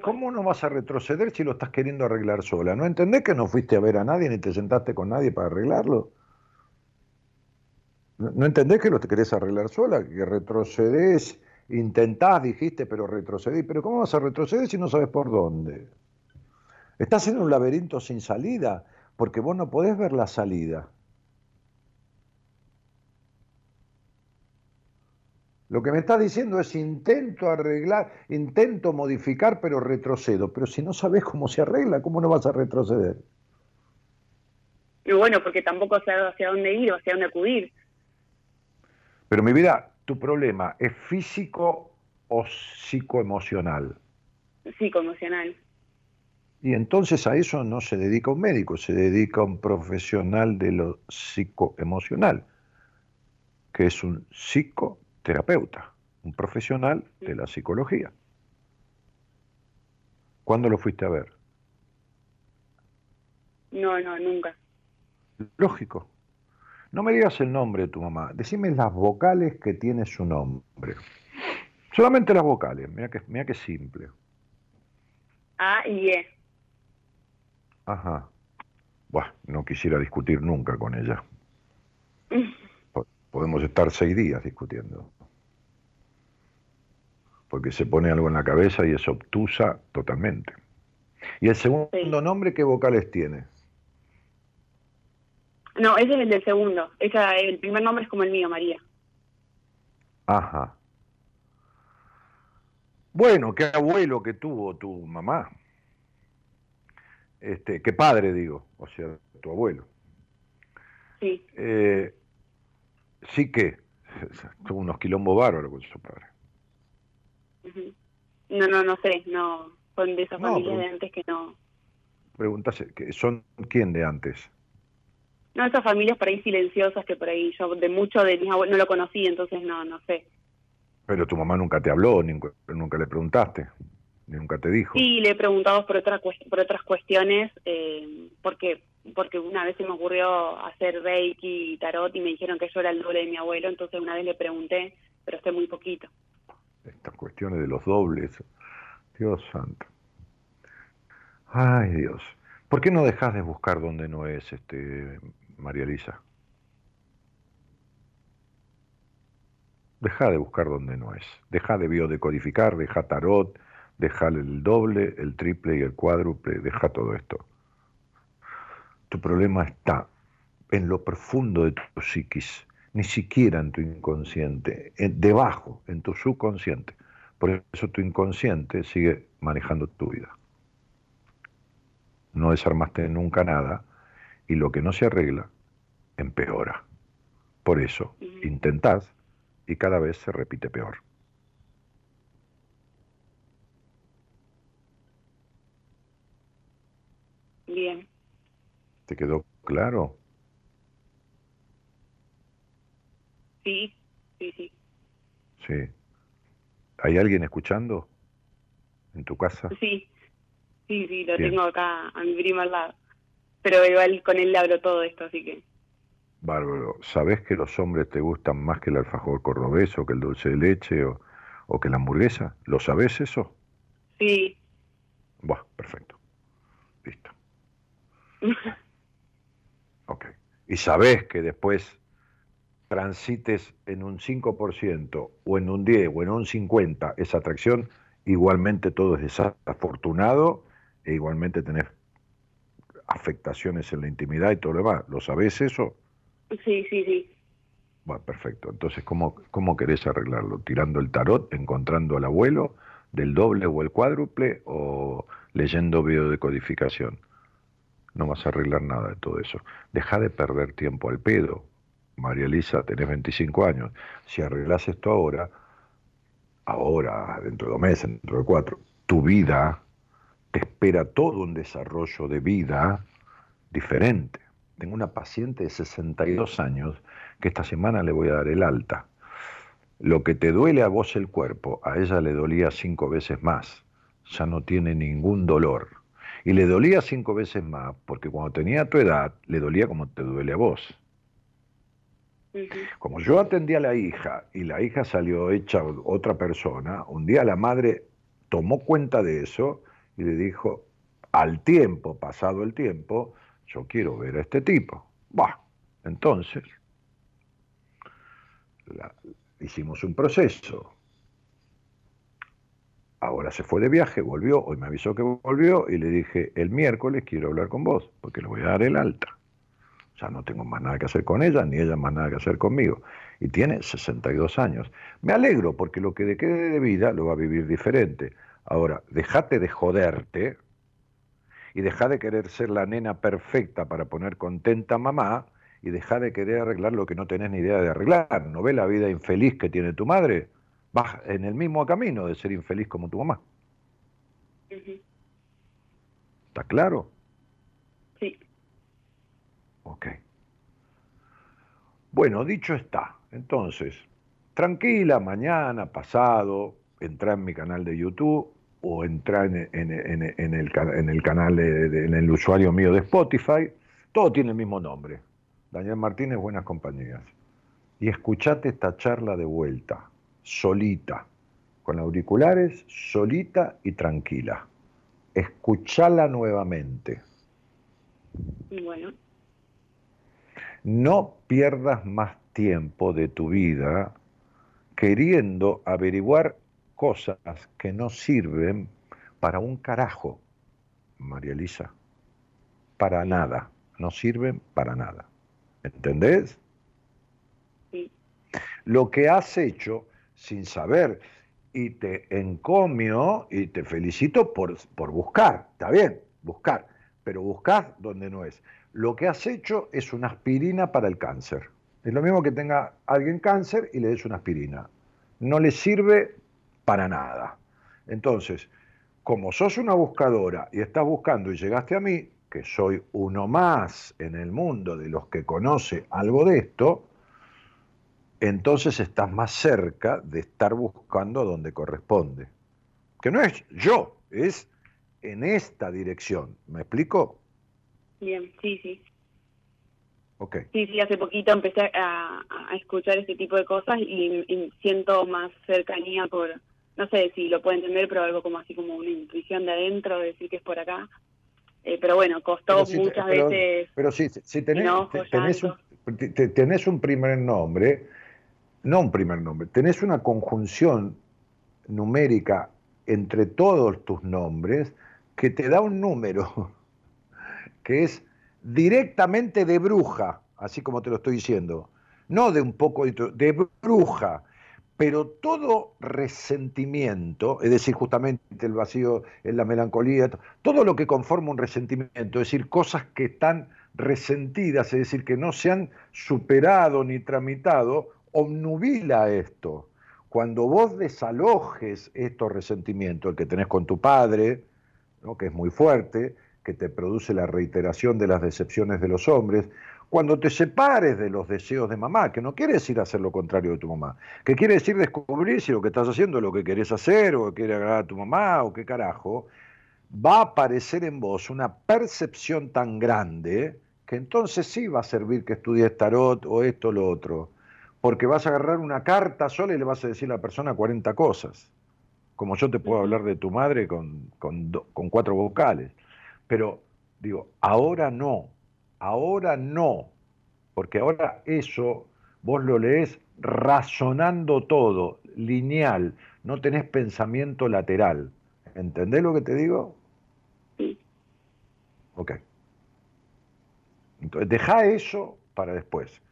¿cómo no vas a retroceder si lo estás queriendo arreglar sola? ¿No entendés que no fuiste a ver a nadie ni te sentaste con nadie para arreglarlo? ¿No entendés que lo te querés arreglar sola? Que retrocedés, intentás, dijiste, pero retrocedís. ¿Pero cómo vas a retroceder si no sabes por dónde? Estás en un laberinto sin salida, porque vos no podés ver la salida. Lo que me está diciendo es intento arreglar, intento modificar, pero retrocedo. Pero si no sabes cómo se arregla, ¿cómo no vas a retroceder? Y bueno, porque tampoco sé hacia dónde ir o hacia dónde acudir. Pero mi vida, ¿tu problema es físico o psicoemocional? Psicoemocional. Y entonces a eso no se dedica un médico, se dedica un profesional de lo psicoemocional, que es un psico terapeuta, un profesional de la psicología. ¿Cuándo lo fuiste a ver? No, no, nunca. Lógico. No me digas el nombre de tu mamá, decime las vocales que tiene su nombre. Solamente las vocales, mira que, mira que simple. A y E. Ajá. Buah, no quisiera discutir nunca con ella. podemos estar seis días discutiendo. Porque se pone algo en la cabeza y es obtusa totalmente. ¿Y el segundo nombre qué vocales tiene? No, ese es el del segundo. Esa, el primer nombre es como el mío, María. Ajá. Bueno, qué abuelo que tuvo tu mamá. Este, qué padre, digo, o sea, tu abuelo. Sí. Eh, sí que tuvo unos quilombos bárbaros con su padre. No, no, no sé, no, son de esas familias de antes que no. Pregúntase, ¿son quién de antes? No, esas familias por ahí silenciosas que por ahí yo de mucho de mis abuelos no lo conocí, entonces no, no sé. Pero tu mamá nunca te habló, nunca, nunca le preguntaste, nunca te dijo. Sí, le he preguntado por, otras por otras cuestiones, eh, porque porque una vez se me ocurrió hacer Reiki y Tarot y me dijeron que yo era el doble de mi abuelo, entonces una vez le pregunté, pero esté muy poquito. Estas cuestiones de los dobles, Dios santo. Ay, Dios. ¿Por qué no dejas de buscar donde no es, este, María Elisa? Deja de buscar donde no es. Deja de biodecodificar, deja tarot, deja el doble, el triple y el cuádruple, deja todo esto. Tu problema está en lo profundo de tu psiquis, ni siquiera en tu inconsciente, debajo, en tu subconsciente. Por eso tu inconsciente sigue manejando tu vida. No desarmaste nunca nada y lo que no se arregla empeora. Por eso intentás y cada vez se repite peor. Bien. ¿Te quedó claro? Sí, sí, sí. Sí. ¿Hay alguien escuchando en tu casa? Sí, sí, sí, lo tengo acá a mi prima al lado. Pero igual con él le hablo todo esto, así que... Bárbaro. ¿Sabes que los hombres te gustan más que el alfajor cordobés o que el dulce de leche o, o que la hamburguesa? ¿Lo sabes eso? Sí. Buah, perfecto. Listo. Ok. Y sabés que después transites en un 5% o en un 10 o en un 50 esa atracción, igualmente todo es desafortunado e igualmente tenés afectaciones en la intimidad y todo lo demás. ¿Lo sabés eso? Sí, sí, sí. Bueno, perfecto. Entonces, ¿cómo, ¿cómo querés arreglarlo? ¿Tirando el tarot, encontrando al abuelo del doble o el cuádruple o leyendo biodecodificación? No vas a arreglar nada de todo eso. Deja de perder tiempo al pedo. María Elisa, tenés 25 años. Si arreglas esto ahora, ahora, dentro de dos meses, dentro de cuatro, tu vida te espera todo un desarrollo de vida diferente. Tengo una paciente de 62 años que esta semana le voy a dar el alta. Lo que te duele a vos el cuerpo, a ella le dolía cinco veces más. Ya no tiene ningún dolor. Y le dolía cinco veces más porque cuando tenía tu edad, le dolía como te duele a vos. Como yo atendí a la hija y la hija salió hecha otra persona, un día la madre tomó cuenta de eso y le dijo, al tiempo, pasado el tiempo, yo quiero ver a este tipo. Bah, entonces, hicimos un proceso. Ahora se fue de viaje, volvió, hoy me avisó que volvió y le dije, el miércoles quiero hablar con vos, porque le voy a dar el alta. Ya no tengo más nada que hacer con ella, ni ella más nada que hacer conmigo. Y tiene 62 años. Me alegro porque lo que le quede de vida lo va a vivir diferente. Ahora, dejate de joderte y deja de querer ser la nena perfecta para poner contenta a mamá y deja de querer arreglar lo que no tenés ni idea de arreglar. ¿No ves la vida infeliz que tiene tu madre? Vas en el mismo camino de ser infeliz como tu mamá. ¿Está claro? Sí. Ok. Bueno, dicho está. Entonces, tranquila, mañana, pasado, entra en mi canal de YouTube o entra en, el, en el, canal, en el usuario mío de Spotify. Todo tiene el mismo nombre. Daniel Martínez, Buenas Compañías. Y escuchate esta charla de vuelta, solita, con auriculares, solita y tranquila. Escuchala nuevamente. Bueno. No pierdas más tiempo de tu vida queriendo averiguar cosas que no sirven para un carajo, María Elisa. Para nada. No sirven para nada. ¿Entendés? Sí. Lo que has hecho sin saber y te encomio y te felicito por, por buscar, está bien, buscar, pero buscar donde no es. Lo que has hecho es una aspirina para el cáncer. Es lo mismo que tenga alguien cáncer y le des una aspirina. No le sirve para nada. Entonces, como sos una buscadora y estás buscando y llegaste a mí, que soy uno más en el mundo de los que conoce algo de esto, entonces estás más cerca de estar buscando donde corresponde. Que no es yo, es en esta dirección. ¿Me explico? Bien, sí, sí. Ok. Sí, sí, hace poquito empecé a, escuchar este tipo de cosas y, y, siento más cercanía por, no sé si lo puedo entender, pero algo como así como una intuición de adentro, decir que es por acá. Eh, pero bueno, costó muchas veces. Pero si, si tenés, tenés, un, tenés un primer nombre, no un primer nombre, tenés una conjunción numérica entre todos tus nombres que te da un número que es directamente de bruja, así como te lo estoy diciendo, no de un poco de bruja pero todo resentimiento, es decir, justamente el vacío, la melancolía, todo lo que conforma un resentimiento, es decir, cosas que están resentidas, es decir, que no se han superado ni tramitado, obnubila esto. Cuando vos desalojes estos resentimientos, el que tenés con tu padre, que es muy fuerte, que te produce la reiteración de las decepciones de los hombres, cuando te separes de los deseos de mamá, que no quiere decir hacer lo contrario de tu mamá, que quiere decir descubrir si lo que estás haciendo es lo que querés hacer o quiere agradar a tu mamá o qué carajo, va a aparecer en vos una percepción tan grande que entonces sí va a servir que estudies tarot o esto o lo otro, porque vas a agarrar una carta sola y le vas a decir a la persona 40 cosas, como yo te puedo hablar de tu madre con, con, con cuatro vocales, pero digo, ahora no, Ahora no, porque ahora eso vos lo lees razonando todo, lineal, no tenés pensamiento lateral. ¿Entendés lo que te digo? Sí. Ok. Entonces, deja eso para después.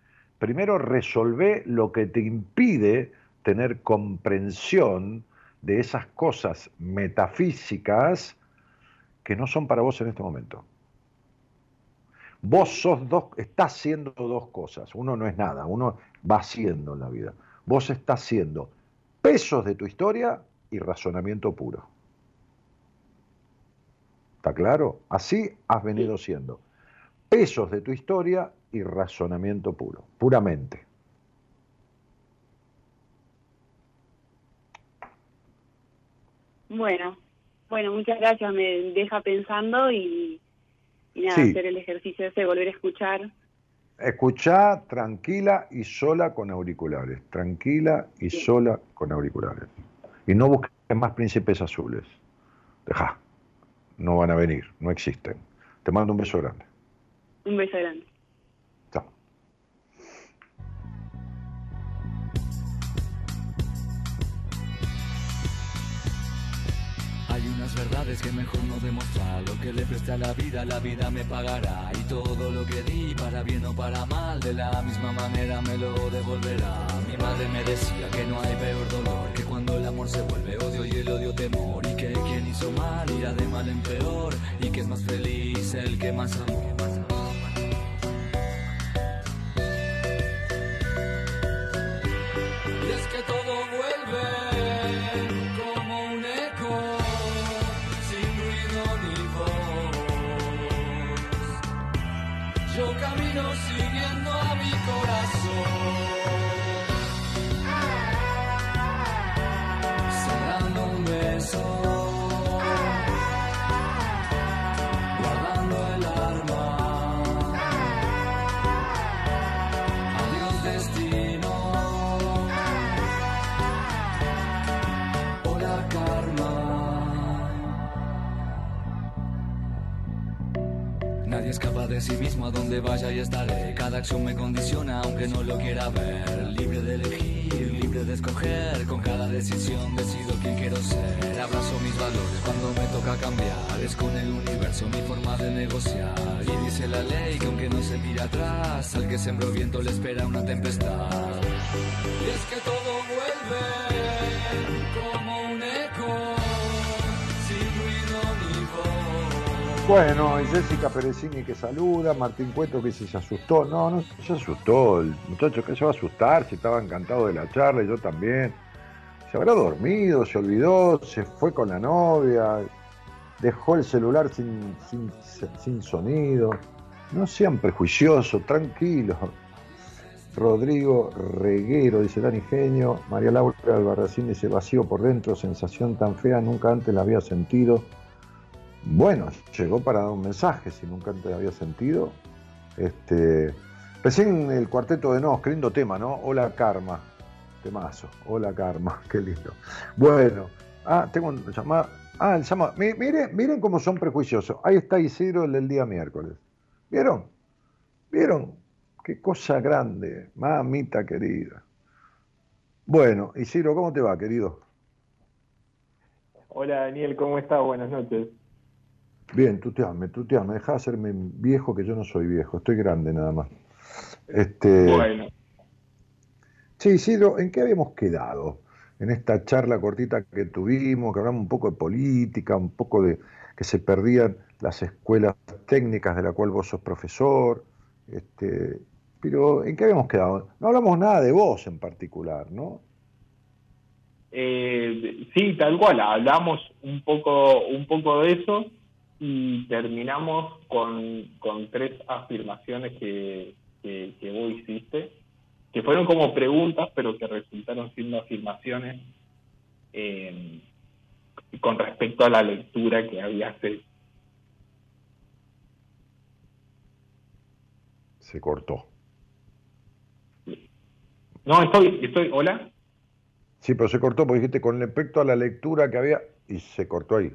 Primero resolvé lo que te impide tener comprensión de esas cosas metafísicas que no son para vos en este momento. Vos sos dos, estás haciendo dos cosas. Uno no es nada, uno va haciendo en la vida. Vos estás haciendo pesos de tu historia y razonamiento puro. ¿Está claro? Así has venido siendo. Pesos de tu historia y razonamiento puro, puramente. Bueno, bueno, muchas gracias. Me deja pensando y, y nada, Sí. hacer el ejercicio ese, volver a escuchar. Escuchá tranquila y sola con auriculares. Tranquila y Sí. sola con auriculares. Y no busques más príncipes azules. Deja. No van a venir, no existen. Te mando un beso grande. Un beso grande. Hay unas verdades que mejor no demostrar. Lo que le presté a la vida, la vida me pagará. Y todo lo que di, para bien o para mal, de la misma manera me lo devolverá. Mi madre me decía que no hay peor dolor que cuando el amor se vuelve odio y el odio temor. Y que quien hizo mal irá de mal en peor. Y que es más feliz el que más amó. De sí mismo a donde vaya y estaré. Cada acción me condiciona aunque no lo quiera ver. Libre de elegir, libre de escoger. Con cada decisión decido quién quiero ser. Abrazo mis valores cuando me toca cambiar. Es con el universo mi forma de negociar. Y dice la ley que aunque no se mira atrás, al que sembró viento le espera una tempestad. Y es que todo Bueno, y Jessica Perezini que saluda, Martín Cueto que si se asustó. No, no se asustó. El muchacho que se va a asustar, si estaba encantado de la charla y yo también. Se habrá dormido, se olvidó, se fue con la novia, dejó el celular sin, sin, sonido. No sean prejuiciosos, tranquilos. Rodrigo Reguero, dice Dani Genio. María Laura Albarracín dice vacío por dentro, sensación tan fea, nunca antes la había sentido. Bueno, llegó para dar un mensaje, si nunca antes había sentido. Este, recién el cuarteto de Nos, qué lindo tema, ¿no? Hola Karma, temazo, hola Karma, qué lindo. Bueno, ah, tengo un llamado. Ah, el llamado. Mi- Miren, miren cómo son prejuiciosos. Ahí está Isidro, el del día miércoles. ¿Vieron? ¿Vieron? Qué cosa grande, mamita querida. Bueno, Isidro, ¿cómo te va, querido? Hola Daniel, ¿cómo estás? Buenas noches. Bien, tuteame, tuteame, deja de hacerme viejo que yo no soy viejo, estoy grande nada más. Este, Bueno, Sí, Isidro, ¿en qué habíamos quedado? En esta charla cortita que tuvimos, que hablamos un poco de política, un poco de que se perdían las escuelas técnicas de la cual vos sos profesor. Este, pero ¿en qué habíamos quedado? No hablamos nada de vos en particular, ¿no? eh, sí, tal cual, hablamos un poco, un poco de eso y terminamos con, con tres afirmaciones que, que, que vos hiciste, que fueron como preguntas, pero que resultaron siendo afirmaciones eh, con respecto a la lectura que habías hecho. Se cortó. No, estoy, estoy, hola. Sí, pero se cortó porque dijiste con respecto a la lectura que había y se cortó ahí.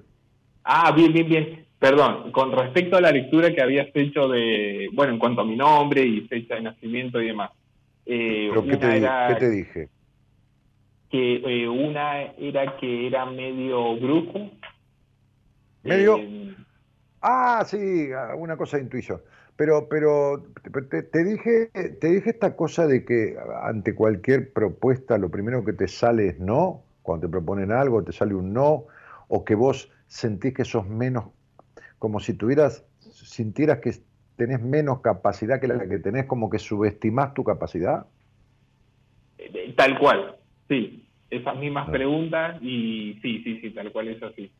Ah, bien, bien, bien. Perdón, con respecto a la lectura que habías hecho de, bueno, en cuanto a mi nombre y fecha de nacimiento y demás. Eh, ¿Pero qué una te, di- era qué te dije? que eh, una era que era medio brujo. ¿Medio? Eh, Ah, sí, una cosa de intuición. pero, pero te, te, dije, te dije esta cosa de que ante cualquier propuesta lo primero que te sale es no, cuando te proponen algo te sale un no, o que vos sentís que sos menos, como si tuvieras, sintieras que tenés menos capacidad que la que tenés, como que subestimás tu capacidad. Eh, tal cual, sí. Esas mismas ah. preguntas y sí, sí, sí, tal cual es así.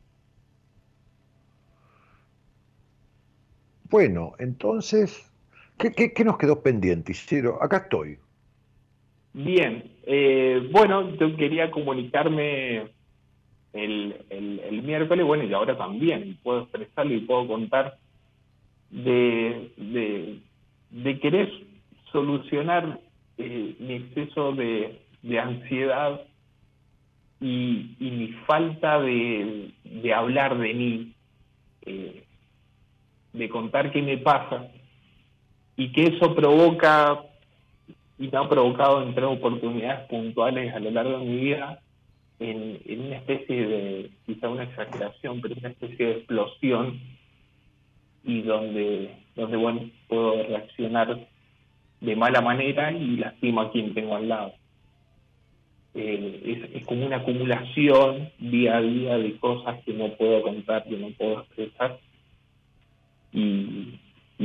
Bueno, entonces, ¿qué, nos quedó pendiente, Isidro? Acá estoy. Bien, eh, bueno, yo quería comunicarme el, el, miércoles, bueno, y ahora también, puedo expresarlo y puedo contar de, de, querer solucionar eh, mi exceso de, de ansiedad y, y, mi falta de, de hablar de mí. Eh, de contar qué me pasa y que eso provoca y me ha provocado en tres oportunidades puntuales a lo largo de mi vida en, una especie de, quizá una exageración, pero una especie de explosión y donde, donde bueno, puedo reaccionar de mala manera y lastimo a quien tengo al lado. Eh, es, es, como una acumulación día a día de cosas que no puedo contar, que no puedo expresar y,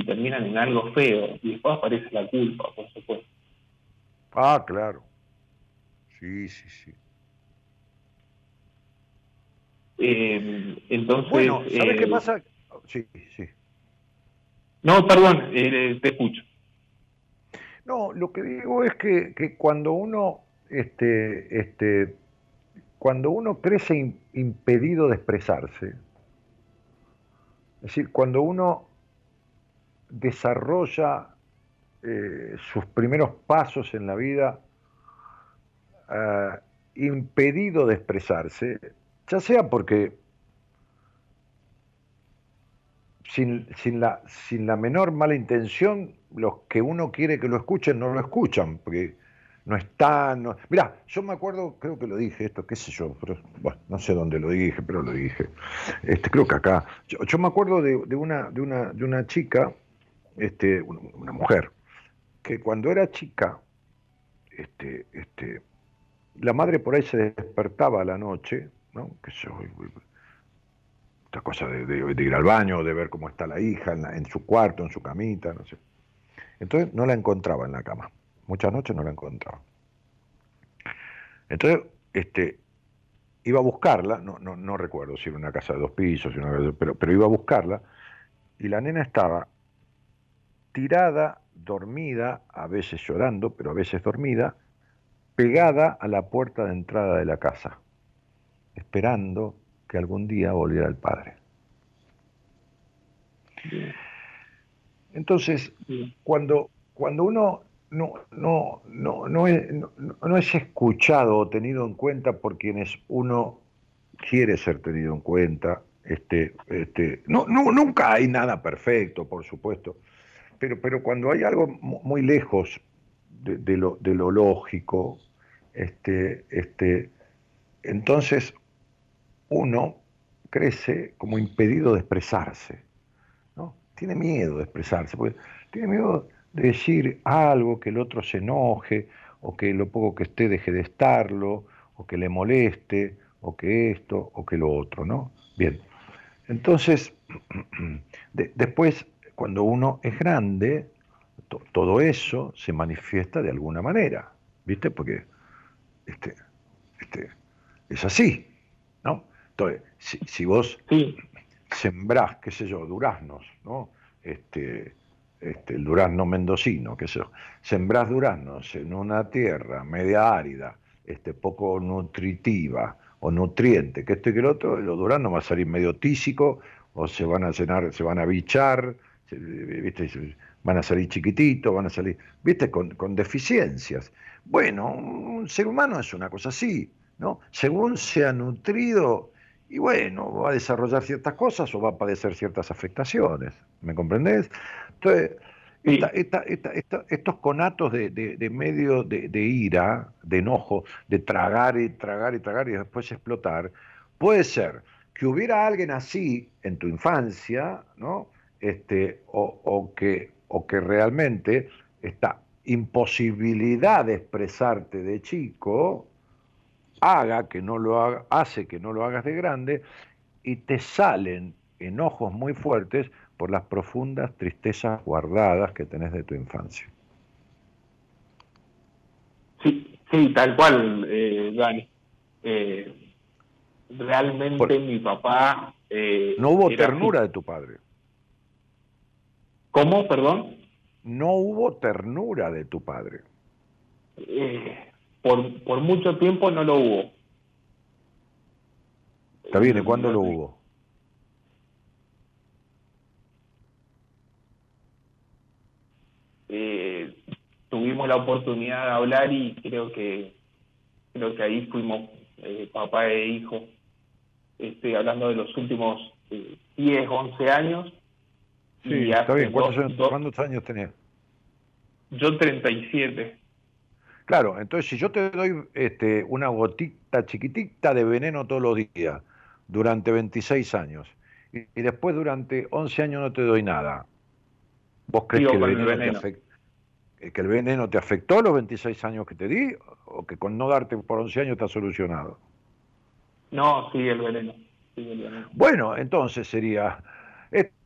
terminan en algo feo. Y después aparece la culpa, por supuesto. Ah, claro. Sí, sí, sí. Eh, entonces. Bueno, ¿sabes qué eh, pasa? Sí, sí. No, perdón, eh, te escucho. No, lo que digo es que, que cuando uno, este, este, cuando uno crece impedido de expresarse, es decir, cuando uno desarrolla eh, sus primeros pasos en la vida eh, impedido de expresarse, ya sea porque sin, la, sin la menor mala intención, los que uno quiere que lo escuchen no lo escuchan, porque no está. No... Mirá, yo me acuerdo, creo que lo dije esto, qué sé yo, pero, bueno, no sé dónde lo dije, pero lo dije. Este, creo que acá. Yo, me acuerdo de, una, de, una, de una chica, este, una mujer, que cuando era chica, este, este, la madre por ahí se despertaba a la noche, ¿no? Que yo, esta cosa de, ir al baño, de ver cómo está la hija en, en su cuarto, en su camita, no sé. Entonces no la encontraba en la cama Muchas noches no la encontraba. Entonces, este, iba a buscarla, no, no, no recuerdo si era una casa de dos pisos, pero, pero iba a buscarla, y la nena estaba tirada, dormida, a veces llorando, pero a veces dormida, pegada a la puerta de entrada de la casa, esperando que algún día volviera el padre. Entonces, cuando, cuando uno no, no, no, no, es, no, es escuchado o tenido en cuenta por quienes uno quiere ser tenido en cuenta. Este, este, no, nunca hay nada perfecto, por supuesto, pero, pero cuando hay algo muy lejos de, lo, de lo, lógico, este, este, entonces uno crece como impedido de expresarse. ¿no? Tiene miedo de expresarse, porque tiene miedo decir algo que el otro se enoje, o que lo poco que esté deje de estarlo, o que le moleste, o que esto, o que lo otro, ¿no? Bien. Entonces, después, cuando uno es grande, todo eso se manifiesta de alguna manera, ¿viste? Porque este, este, es así, ¿no? Entonces, si, si vos sembrás, qué sé yo, duraznos, ¿no? Este, este, el durazno mendocino, que se sembrás duraznos en una tierra media árida, este, poco nutritiva o nutriente, que esto y que el otro, los duraznos van a salir medio tísico o se van a llenar, se van a bichar, ¿viste? van a salir chiquititos, van a salir, viste, con, con, deficiencias. Bueno, un ser humano es una cosa así, ¿no? Según sea nutrido, y bueno, va a desarrollar ciertas cosas o va a padecer ciertas afectaciones, ¿me comprendés? Entonces, estos conatos de, medio de, ira, de enojo, de tragar y tragar y tragar y después explotar, puede ser que hubiera alguien así en tu infancia, ¿no? Este, o, que, o que realmente esta imposibilidad de expresarte de chico haga que no lo haga, hace que no lo hagas de grande y te salen enojos muy fuertes por las profundas tristezas guardadas que tenés de tu infancia. Sí, sí, tal cual, eh, Dani. Eh, realmente mi papá... Eh, no hubo ternura de tu padre. ¿Cómo, perdón? No hubo ternura de tu padre. Eh, por, por mucho tiempo no lo hubo. Está bien, ¿y cuándo lo hubo? Eh, tuvimos la oportunidad de hablar y creo que creo que ahí fuimos eh, papá e hijo. Estoy hablando de los últimos eh, 10, 11 años. Sí, está bien. ¿Cuántos, años, ¿Cuántos años tenías? Yo 37. Claro, entonces si yo te doy este, una gotita chiquitita de veneno todos los días durante 26 años y, y después durante 11 años no te doy nada, ¿vos crees que el veneno, veneno. Te afecta? que el veneno te afectó los 26 años que te di o que con no darte por 11 años está solucionado? No, sí, el veneno. Sí, el veneno. Bueno, entonces sería...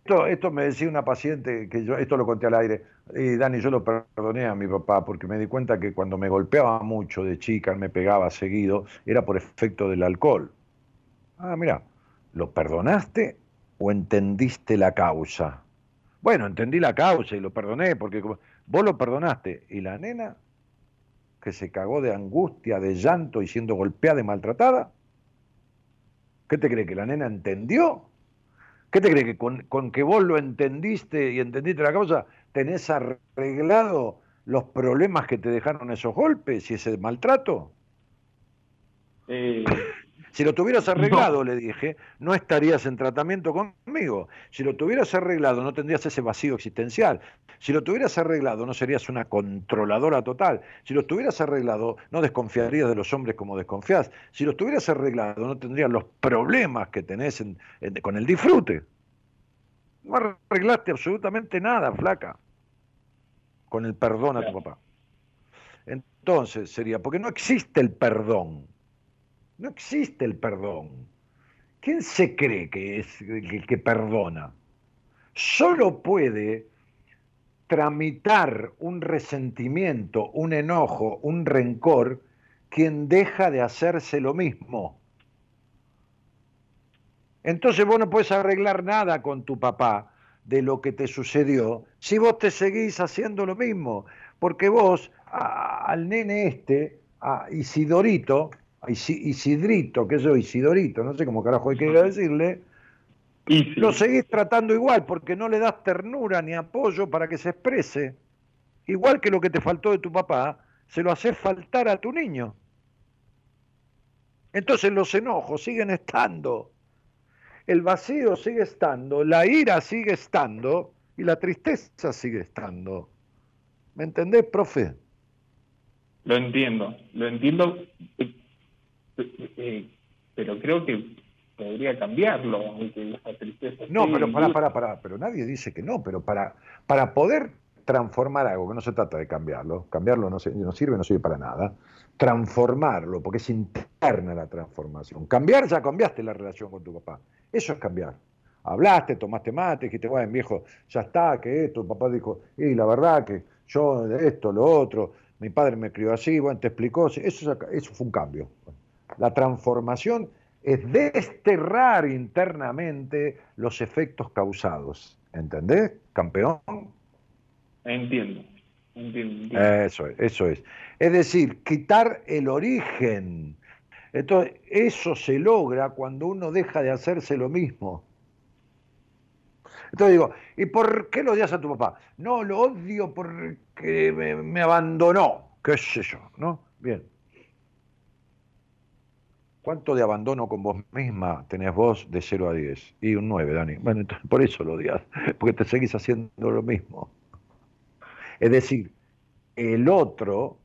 Esto, esto me decía una paciente, que yo esto lo conté al aire, y Dani, yo lo perdoné a mi papá porque me di cuenta que cuando me golpeaba mucho de chica, me pegaba seguido, era por efecto del alcohol. Ah, mira, ¿lo perdonaste o entendiste la causa? Bueno, entendí la causa y lo perdoné porque vos lo perdonaste. ¿Y la nena que se cagó de angustia, de llanto y siendo golpeada y maltratada? ¿Qué te cree que la nena entendió? ¿Qué te cree que con, con, que vos lo entendiste y entendiste la causa, tenés arreglado los problemas que te dejaron esos golpes y ese maltrato? Eh, si lo tuvieras arreglado, no. le dije, no estarías en tratamiento conmigo. Si lo tuvieras arreglado, no tendrías ese vacío existencial. Si lo tuvieras arreglado, no serías una controladora total. Si lo tuvieras arreglado, no desconfiarías de los hombres como desconfías. Si lo tuvieras arreglado, no tendrías los problemas que tenés en, en, con el disfrute. No arreglaste absolutamente nada, flaca, con el perdón a tu papá. Entonces sería, porque no existe el perdón. No existe el perdón. ¿Quién se cree que es el que perdona? Solo puede tramitar un resentimiento, un enojo, un rencor, quien deja de hacerse lo mismo. Entonces vos no puedes arreglar nada con tu papá de lo que te sucedió si vos te seguís haciendo lo mismo. Porque vos a, al nene este, a Isidorito, Isidrito, que soy Isidorito, no sé cómo carajo hay que decirle, Sí. Lo seguís tratando igual porque no le das ternura ni apoyo para que se exprese. Igual que lo que te faltó de tu papá, se lo haces faltar a tu niño. Entonces los enojos siguen estando, el vacío sigue estando, la ira sigue estando y la tristeza sigue estando. ¿Me entendés, profe? Lo entiendo, lo entiendo, eh, pero creo que podría cambiarlo, aunque esa tristeza. No, pero para, para, para, pero nadie dice que no, pero para, para poder transformar algo, que no se trata de cambiarlo, cambiarlo no, se, no sirve, no sirve para nada, transformarlo, porque es interna la transformación. Cambiar, ya cambiaste la relación con tu papá, eso es cambiar. Hablaste, tomaste mate, dijiste, bueno, viejo, ya está, que esto, tu papá dijo, y la verdad que yo esto, lo otro, mi padre me crió así, bueno, te explicó, eso, eso fue un cambio. La transformación es desterrar internamente los efectos causados. ¿Entendés, campeón? Entiendo. entiendo, entiendo. Eso es, eso es. Es decir, quitar el origen. Entonces, eso se logra cuando uno deja de hacerse lo mismo. Entonces digo, ¿y por qué lo odias a tu papá? No, lo odio porque me, me abandonó, qué sé yo, ¿no? Bien. ¿Cuánto de abandono con vos misma tenés vos de 0 a 10? Y un 9, Dani. Bueno, por eso lo odias, porque te seguís haciendo lo mismo. Es decir, el otro,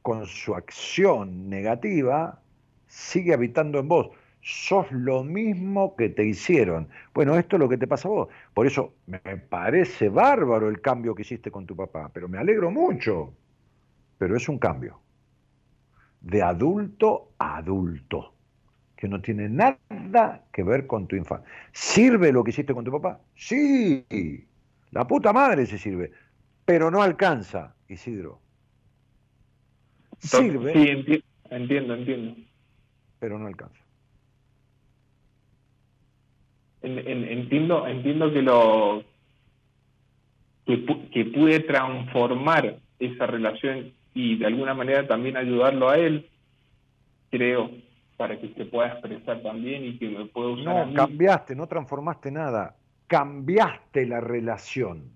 con su acción negativa, sigue habitando en vos. sos lo mismo que te hicieron. Bueno, esto es lo que te pasa a vos. Por eso me parece bárbaro el cambio que hiciste con tu papá, pero me alegro mucho. Pero es un cambio. De adulto a adulto. Que no tiene nada que ver con tu infancia. ¿Sirve lo que hiciste con tu papá? Sí. La puta madre se sirve. Pero no alcanza, Isidro. Sirve. Sí, entiendo, entiendo. Pero no alcanza. entiendo, entiendo que lo que, que pude transformar esa relación y de alguna manera también ayudarlo a él, creo, para que se pueda expresar también y que me pueda usar. No, cambiaste, no transformaste nada, cambiaste la relación.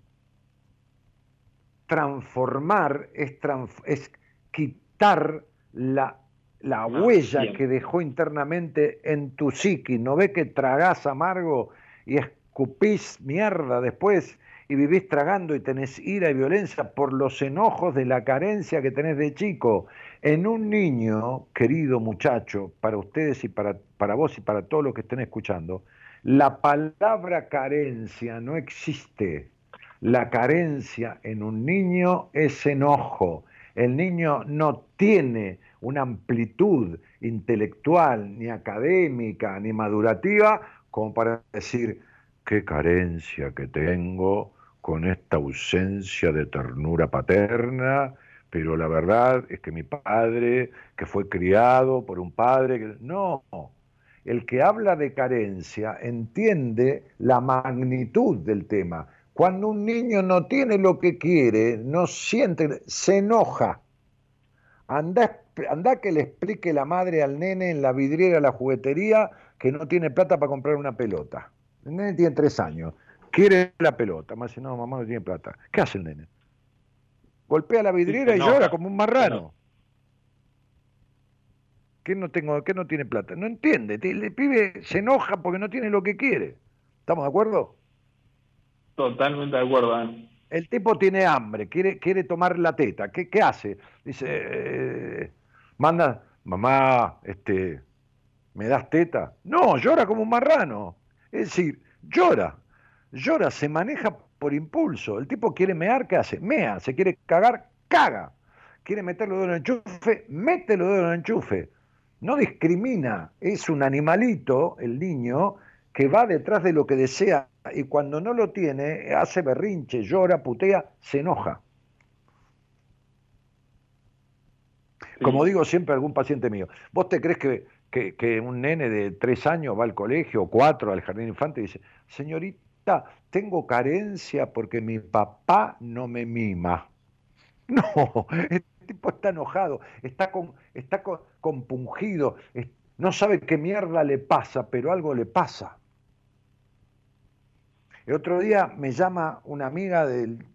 Transformar es, es quitar la la ah, huella que dejó internamente en tu psiqui. ¿No ve que tragás amargo y escupís mierda después y vivís tragando y tenés ira y violencia por los enojos de la carencia que tenés de chico? En un niño, querido muchacho, para ustedes y para, para vos y para todos los que estén escuchando, la palabra carencia no existe. La carencia en un niño es enojo. El niño no tiene una amplitud intelectual, ni académica, ni madurativa, como para decir, qué carencia que tengo con esta ausencia de ternura paterna, pero la verdad es que mi padre, que fue criado por un padre, que... no, el que habla de carencia entiende la magnitud del tema. Cuando un niño no tiene lo que quiere, no siente, se enoja. Anda anda que le explique la madre al nene en la vidriera de la juguetería que no tiene plata para comprar una pelota. El nene tiene tres años, quiere la pelota. Más dice, no, mamá no tiene plata. ¿Qué hace el nene? Golpea la vidriera y llora como un marrano. ¿Qué no, tengo, ¿Qué no tiene plata? No entiende. El pibe se enoja porque no tiene lo que quiere. ¿Estamos de acuerdo? Totalmente de acuerdo. El tipo tiene hambre, quiere, quiere tomar la teta. ¿Qué, qué hace? Dice, eh, manda, mamá, este, ¿me das teta? No, llora como un marrano. Es decir, llora, llora, se maneja por impulso. El tipo quiere mear, ¿qué hace? Mea, se quiere cagar, caga. Quiere meter los dedos en el enchufe, mete los dedos en el enchufe. No discrimina, es un animalito, el niño, que va detrás de lo que desea y cuando no lo tiene, hace berrinche, llora, putea, se enoja. Como digo siempre a algún paciente mío, ¿vos te crees que, que, un nene de tres años va al colegio, o cuatro, al jardín infante, y dice, señorita, tengo carencia porque mi papá no me mima? No, el tipo está enojado, está, con, está compungido, no sabe qué mierda le pasa, pero algo le pasa. El otro día me llama una amiga del,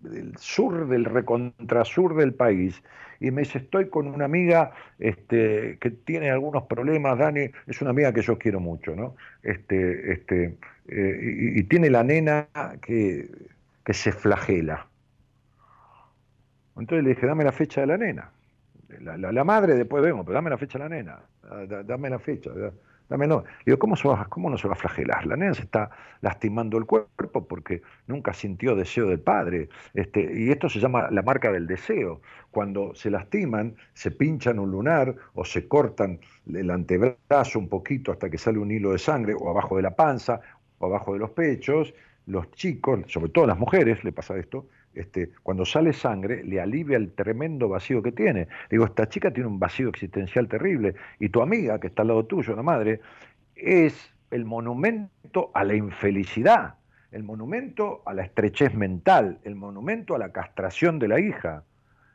del sur, del recontrasur del país, y me dice, estoy con una amiga este, que tiene algunos problemas, Dani, es una amiga que yo quiero mucho, ¿no? Este, este, eh, y, tiene la nena que, que se flagela. Entonces le dije, dame la fecha de la nena. La, la, madre después vemos, pero dame la fecha de la nena, dame la fecha. Dame no. Digo, ¿cómo, ¿cómo no se va a flagelar? La nena se está lastimando el cuerpo porque nunca sintió deseo del padre. Este, y esto se llama la marca del deseo. Cuando se lastiman, se pinchan un lunar o se cortan el antebrazo un poquito hasta que sale un hilo de sangre o abajo de la panza o abajo de los pechos. Los chicos, sobre todo las mujeres, le pasa esto, este, cuando sale sangre, le alivia el tremendo vacío que tiene. Digo, esta chica tiene un vacío existencial terrible y tu amiga, que está al lado tuyo, la madre, es el monumento a la infelicidad, el monumento a la estrechez mental, el monumento a la castración de la hija.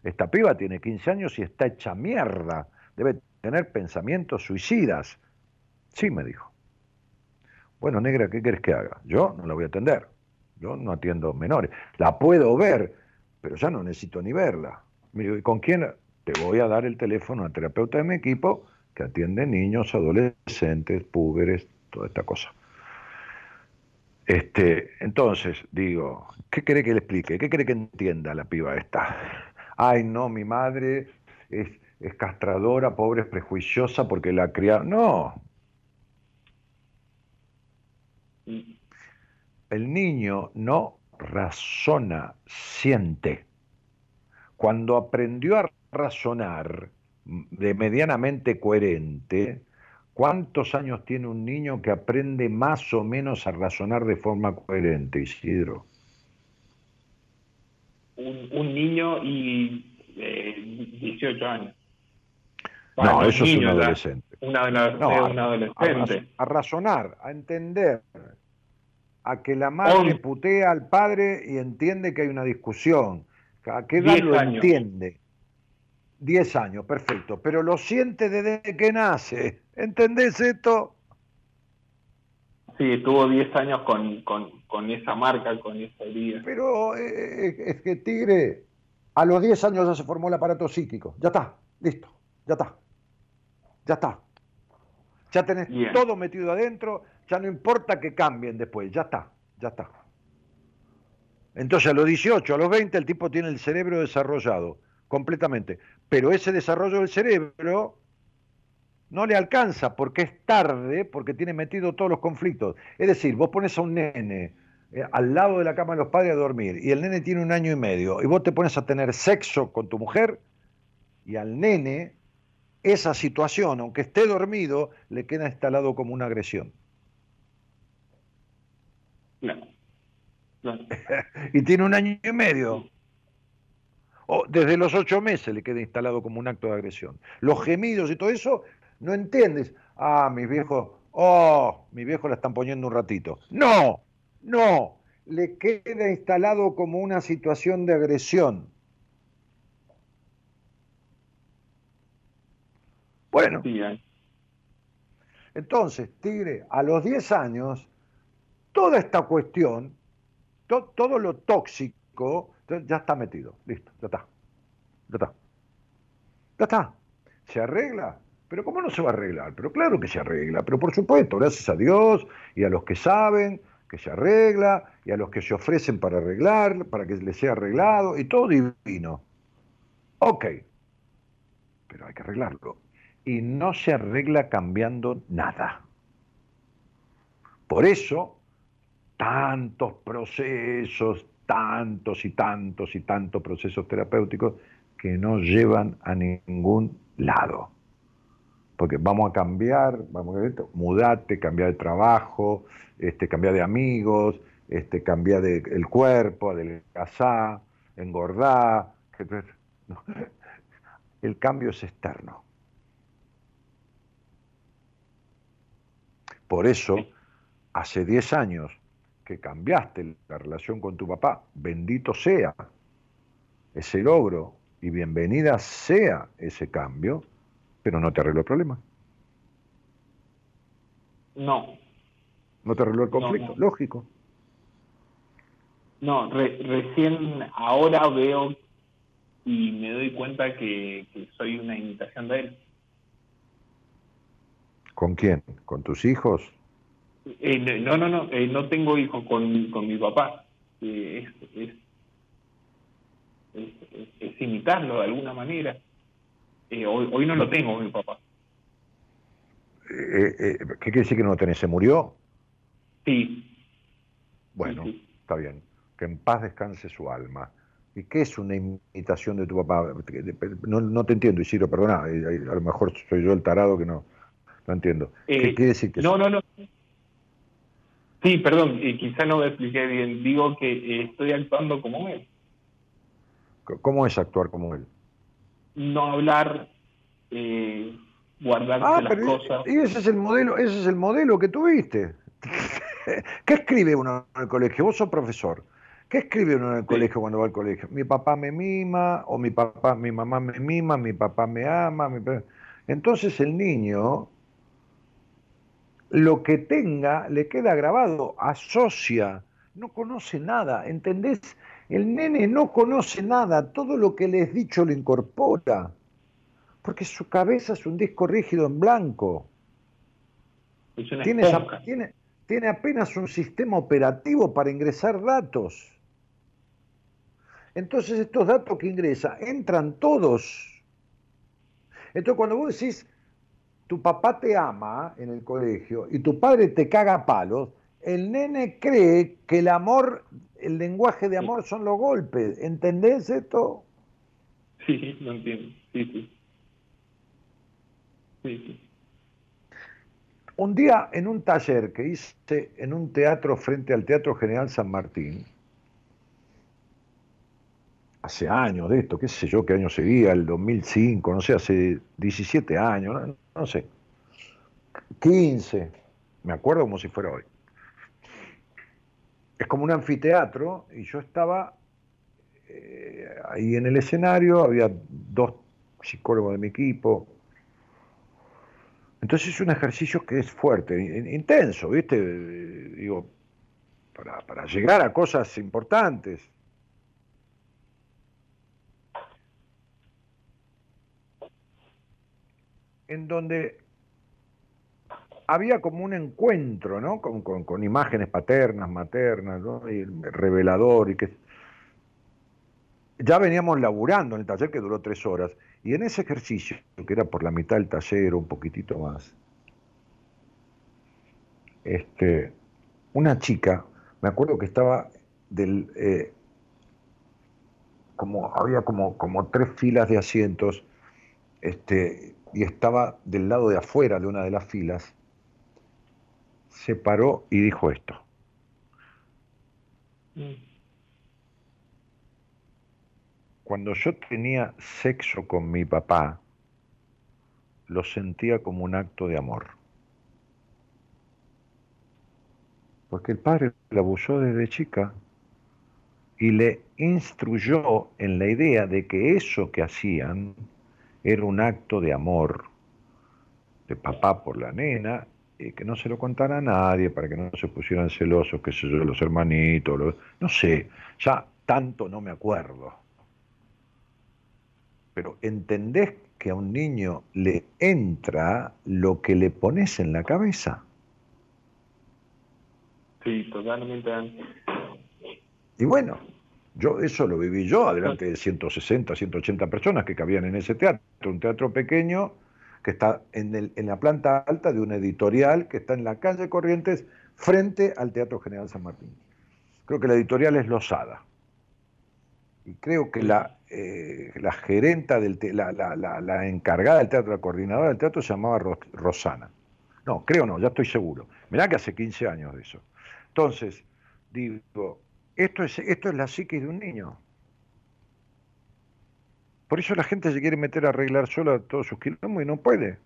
Esta piba tiene 15 años y está hecha mierda, debe tener pensamientos suicidas. Sí, me dijo. Bueno, negra, ¿qué quieres que haga? Yo no la voy a atender. Yo no atiendo menores. La puedo ver, pero ya no necesito ni verla. ¿y con quién? Te voy a dar el teléfono al terapeuta de mi equipo que atiende niños, adolescentes, púberes, toda esta cosa. Este, entonces, digo, ¿qué quiere que le explique? ¿Qué quiere que entienda la piba esta? Ay, no, mi madre es, es castradora, pobre, es prejuiciosa porque la criaron. No. El niño no razona, siente. Cuando aprendió a razonar de medianamente coherente, ¿cuántos años tiene un niño que aprende más o menos a razonar de forma coherente, Isidro? Un, niño y 18 eh, años. no, eso es un adolescente. un adolescente. A, razonar, a entender, a que la madre putea al padre y entiende que hay una discusión. ¿A qué edad lo entiende? 10 años, perfecto. Pero lo siente desde que nace. ¿Entendés esto? Sí, estuvo 10 años con, con, esa marca, con esa herida. Pero eh, eh, es que Tigre, a los 10 años ya se formó el aparato psíquico. Ya está, listo, ya está. Ya está. Ya tenés todo metido adentro, ya no importa que cambien después, ya está, ya está. Entonces a los 18, a los 20 el tipo tiene el cerebro desarrollado completamente. Pero ese desarrollo del cerebro no le alcanza porque es tarde, porque tiene metido todos los conflictos. Es decir, vos pones a un nene eh, al lado de la cama de los padres a dormir y el nene tiene un año y medio y vos te pones a tener sexo con tu mujer y al nene esa situación, aunque esté dormido, le queda instalado como una agresión. y tiene un año y medio. O desde los ocho meses le queda instalado como un acto de agresión. Los gemidos y todo eso, no entiendes. Ah, mis viejos, oh, mis viejos la están poniendo un ratito. No, no, le queda instalado como una situación de agresión. Bueno. Entonces, Tigre, a los 10 años, toda esta cuestión, todo lo tóxico, ya está metido. Listo, ya está. Ya está. Ya está. ¿Se arregla? Pero ¿cómo no se va a arreglar? Pero claro que se arregla, pero por supuesto, gracias a Dios y a los que saben que se arregla y a los que se ofrecen para arreglar, para que les sea arreglado y todo divino. Ok, pero hay que arreglarlo. Y no se arregla cambiando nada. Por eso, tantos procesos, tantos y tantos y tantos procesos terapéuticos que no llevan a ningún lado. Porque vamos a cambiar, vamos a mudarte, cambiar de trabajo, este, cambiar de amigos, este, cambiar de, el cuerpo, adelgazar, engordar. El cambio es externo. Por eso, hace 10 años que cambiaste la relación con tu papá, bendito sea ese logro y bienvenida sea ese cambio, pero no te arregló el problema. No. ¿No te arregló el conflicto? Lógico. No, recién ahora veo y me doy cuenta que, que soy una imitación de él. ¿Con quién? ¿Con tus hijos? Eh, no, no, no, eh, no tengo hijos con, con mi papá. Eh, es, es, imitarlo de alguna manera. hoy, hoy no lo tengo mi papá. ¿Qué quiere decir que no lo tenés? ¿Se murió? Sí. Bueno, está bien. Que en paz descanse su alma. ¿Y qué es una imitación de tu papá? No, no te entiendo, Isidro, perdona. A lo mejor soy yo el tarado que no, no entiendo. ¿Qué quiere decir que No, no, no. Sí, perdón, y quizá no me expliqué bien. Digo que eh, estoy actuando como él. ¿Cómo es actuar como él? No hablar, eh, guardarse ah, las cosas. Y ese es el modelo, ese es el modelo que tuviste. ¿Qué escribe uno en el colegio? Vos sos profesor. ¿Qué escribe uno en el colegio cuando va al colegio? Mi papá me mima, o mi papá, mi mamá me mima, mi papá me ama. Entonces el niño lo que tenga le queda grabado, asocia, no conoce nada, ¿entendés? El nene no conoce nada, todo lo que le es dicho lo incorpora, porque su cabeza es un disco rígido en blanco. Tiene, tiene, tiene apenas un sistema operativo para ingresar datos. Entonces estos datos que ingresa entran todos Entonces cuando vos decís, tu papá te ama en el colegio y tu padre te caga a palos, el nene cree que el amor, el lenguaje de amor son los golpes. ¿Entendés esto? Sí, lo entiendo. Sí, sí. Sí, sí. Un día en un taller que hice en un teatro frente al Teatro General San Martín, hace años de esto, qué sé yo, qué año seguía, el 2005, no sé, hace 17 años, no, sé, 15, me acuerdo como si fuera hoy. Es como un anfiteatro y yo estaba eh, ahí en el escenario, había dos psicólogos de mi equipo. Entonces es un ejercicio que es fuerte, in- intenso, ¿viste? Digo, para, para llegar a cosas importantes. En donde había como un encuentro, ¿no? Con, imágenes paternas, maternas. Y revelador y que ya veníamos laburando en el taller que duró tres horas, y en ese ejercicio, que era por la mitad del taller o un poquitito más, este, una chica, me acuerdo que estaba del, eh, como, había como, como tres filas de asientos, este, y estaba del lado de afuera de una de las filas, se paró y dijo esto. Cuando yo tenía sexo con mi papá, lo sentía como un acto de amor. Porque el padre la abusó desde chica y le instruyó en la idea de que eso que hacían era un acto de amor de papá por la nena y que no se lo contara a nadie para que no se pusieran celosos, qué sé yo, los hermanitos, los- no sé, ya tanto no me acuerdo. Pero entendés que a un niño le entra lo que le pones en la cabeza. Sí, totalmente. Y bueno, yo eso lo viví yo, adelante de 160, 180 personas que cabían en ese teatro, un teatro pequeño que está en, el- en la planta alta de una editorial que está en la calle Corrientes frente al Teatro General San Martín. Creo que la editorial es Losada. Y creo que la, eh, la gerenta, del te- la, la- la- la encargada del teatro, la coordinadora del teatro se llamaba Ro- Rosana. No, creo no, ya estoy seguro. Mirá que hace 15 años de eso. Entonces, digo, esto es, esto es la psique de un niño. Por eso la gente se quiere meter a arreglar sola todos sus quilombos y no puede.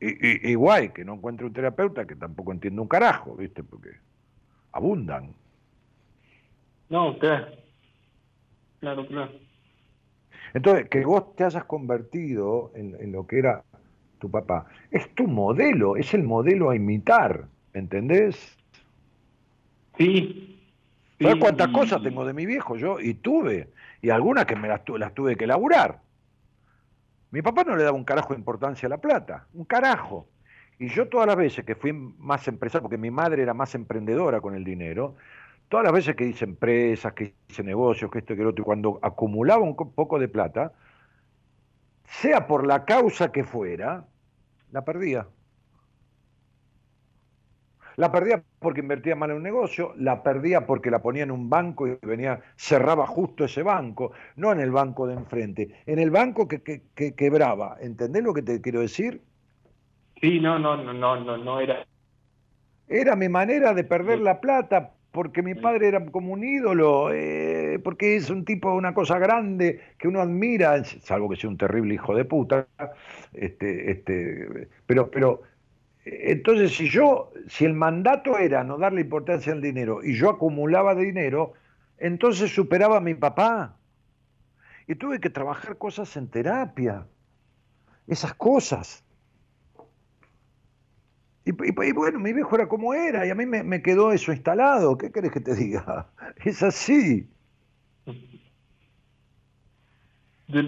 Y, y- igual que no encuentre un terapeuta que tampoco entiende un carajo, ¿viste? Porque abundan. No, claro. Claro, claro. Entonces, que vos te hayas convertido en, en lo que era tu papá, es tu modelo, es el modelo a imitar, ¿entendés? Sí. ¿Sabes cuántas cosas tengo de mi viejo yo? Y tuve, y algunas que me las, tu- las tuve que laburar. Mi papá no le daba un carajo de importancia a la plata, un carajo. Y yo todas las veces que fui más empresario, porque mi madre era más emprendedora con el dinero, todas las veces que hice empresas, que hice negocios, que esto y que lo otro, y cuando acumulaba un co- poco de plata, sea por la causa que fuera, la perdía. La perdía porque invertía mal en un negocio, la perdía porque la ponía en un banco y venía, cerraba justo ese banco, no en el banco de enfrente, en el banco que, que- que quebraba. ¿Entendés lo que te quiero decir? Sí, no, no, no, no, no, no era. Era mi manera de perder la plata porque mi padre era como un ídolo, eh, porque es un tipo, una cosa grande que uno admira, salvo que sea un terrible hijo de puta. Este, este, pero, pero entonces si yo, si el mandato era no darle importancia al dinero y yo acumulaba dinero, entonces superaba a mi papá. Y tuve que trabajar cosas en terapia, esas cosas. Y, bueno, mi viejo era como era y a mí me, quedó eso instalado. ¿Qué querés que te diga? Es así. Yo,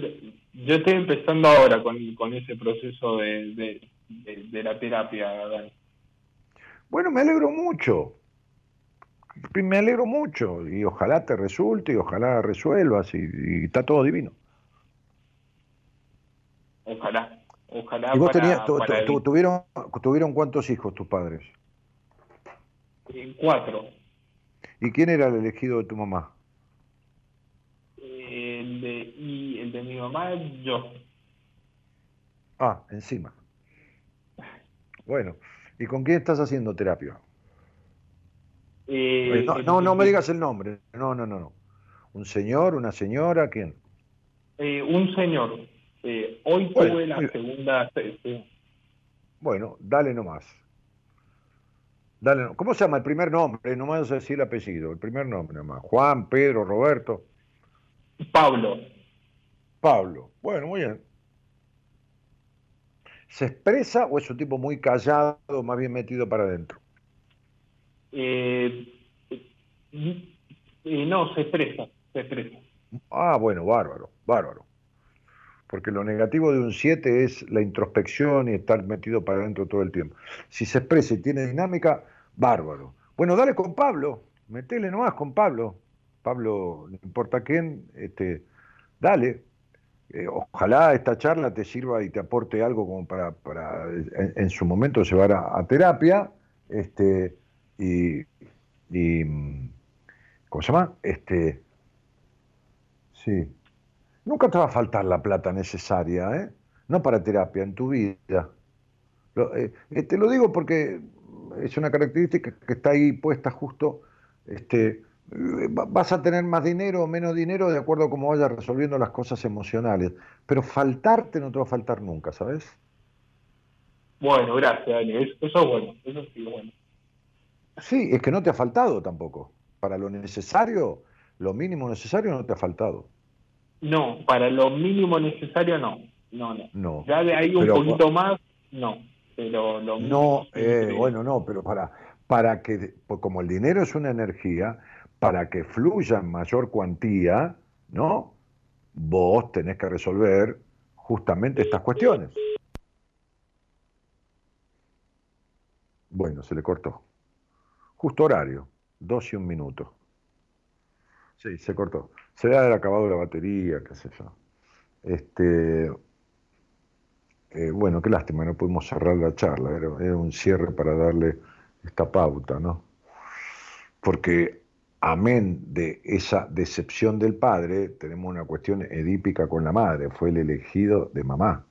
estoy empezando ahora con, ese proceso de, de- de la terapia, Dani. Bueno, me alegro mucho. Me alegro mucho y ojalá te resulte y ojalá resuelvas y, y está todo divino. Ojalá, Ojalá ¿Y vos para, tenías, tu- para tu- el- tuvieron, tuvieron cuántos hijos tus padres? eh, cuatro. ¿Y quién era el elegido de tu mamá? Eh, El de, y el de mi mamá, yo. Ah, encima. Bueno, ¿y con quién estás haciendo terapia? Eh, no, no, no me digas el nombre. No, no, no, no. ¿Un señor, una señora? ¿Quién? eh, un señor. Eh, hoy Bueno, tuve la bien. segunda sesión. Bueno, dale nomás. Dale, ¿Cómo se llama el primer nombre? No me vas a decir el apellido. El primer nombre nomás. Juan, Pedro, Roberto, Pablo. Pablo. Bueno, muy bien. ¿Se expresa o es un tipo muy callado, más bien metido para adentro? Eh, no, se expresa, se expresa. Ah, bueno, bárbaro, bárbaro. Porque lo negativo de un 7 es la introspección y estar metido para adentro todo el tiempo. Si se expresa y tiene dinámica, bárbaro. Bueno, dale con Pablo, metele nomás con Pablo. Pablo, no importa quién, este, dale. Eh, ojalá esta charla te sirva y te aporte algo como para, para en, su momento llevar a, terapia. Este, y, mm, ¿cómo se llama? Este, sí. Nunca te va a faltar la plata necesaria, ¿eh? No para terapia, en tu vida. Eh, eh, te lo digo porque es una característica que está ahí puesta justo. Este, vas a tener más dinero o menos dinero de acuerdo a cómo vayas resolviendo las cosas emocionales. Pero faltarte no te va a faltar nunca, ¿sabes? Bueno, gracias, Dani. Eso, es bueno, eso sí es bueno. Sí, es que no te ha faltado tampoco. Para lo necesario, lo mínimo necesario no te ha faltado. No, para lo mínimo necesario no. No, no. No. Ya de ahí un Pero- poquito más, no. Pero lo No, mínimo eh, siempre- bueno, no, pero para, para que, pues como el dinero es una energía, para que fluya en mayor cuantía, ¿no? Vos tenés que resolver justamente estas cuestiones. Bueno, se le cortó. Justo horario, dos y un minuto. Sí, se cortó. Se debe haber acabado la batería, qué sé yo. Este, eh, bueno, qué lástima, no pudimos cerrar la charla, era un cierre para darle esta pauta, ¿no? Porque amén de esa decepción del padre, tenemos una cuestión edípica con la madre, fue el elegido de mamá.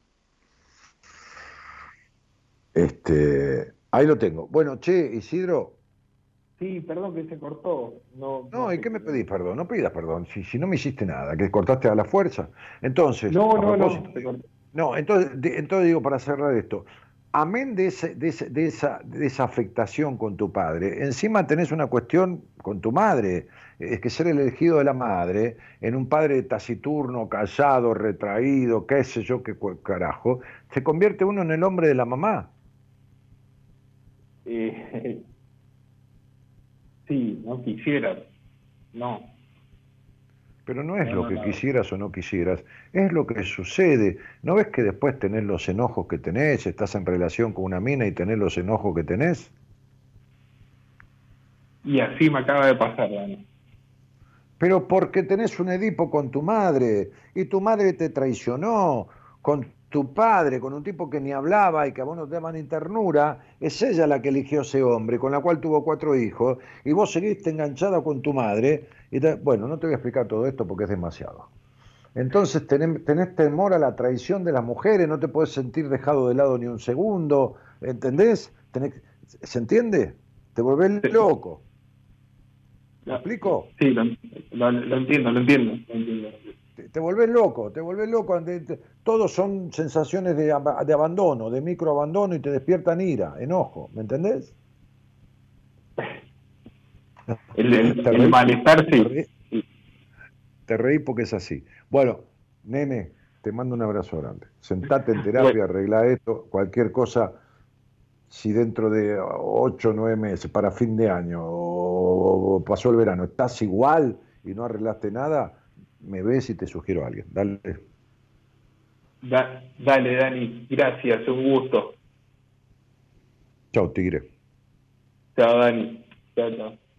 Este, ahí lo tengo. Bueno, che, Isidro, Sí, perdón que se cortó. No, no, ¿y qué me pedís perdón? No pidas perdón, si, si no me hiciste nada, que cortaste a la fuerza. Entonces, No, no, no. de- No, entonces, entonces digo, para cerrar esto, amén de, ese- de, ese- de esa, de esa afectación con tu padre, encima tenés una cuestión con tu madre, es que ser el elegido de la madre, en un padre taciturno, callado, retraído, qué sé yo, qué carajo, se convierte uno en el hombre de la mamá. Eh, sí, no quisiera. No. Pero no es No, lo no, que no. quisieras o no quisieras, es lo que sucede. ¿No ves que después tenés los enojos que tenés, estás en relación con una mina y tenés los enojos que tenés? Y así me acaba de pasar, Dani. Pero porque tenés un Edipo con tu madre y tu madre te traicionó con tu padre, con un tipo que ni hablaba y que a vos no te daban ni ternura, es ella la que eligió ese hombre, con la cual tuvo cuatro hijos, y vos seguiste enganchada con tu madre. Y te- bueno, no te voy a explicar todo esto porque es demasiado. Entonces tenés, tenés temor a la traición de las mujeres, no te puedes sentir dejado de lado ni un segundo, ¿entendés? Tenés- ¿Se entiende? Te volvés loco. ¿Me explico? Sí, lo, lo- lo entiendo, lo entiendo. Lo entiendo. te, te volvés loco, te volvés loco. te- todos son sensaciones de, de abandono, de microabandono y te despiertan ira, enojo, ¿me entendés? El, el- Te el reí- malestar, te sí. reí- Te reí porque es así. Bueno, nene, te mando un abrazo grande. Sentate en terapia, arregla esto, cualquier cosa, si dentro de ocho o nueve meses, para fin de año, o, o pasó el verano, estás igual y no arreglaste nada, me ves y te sugiero a alguien. Dale. Da- dale, Dani. Gracias, un gusto. Chao, tigre. Chao, Dani. Chao, chao.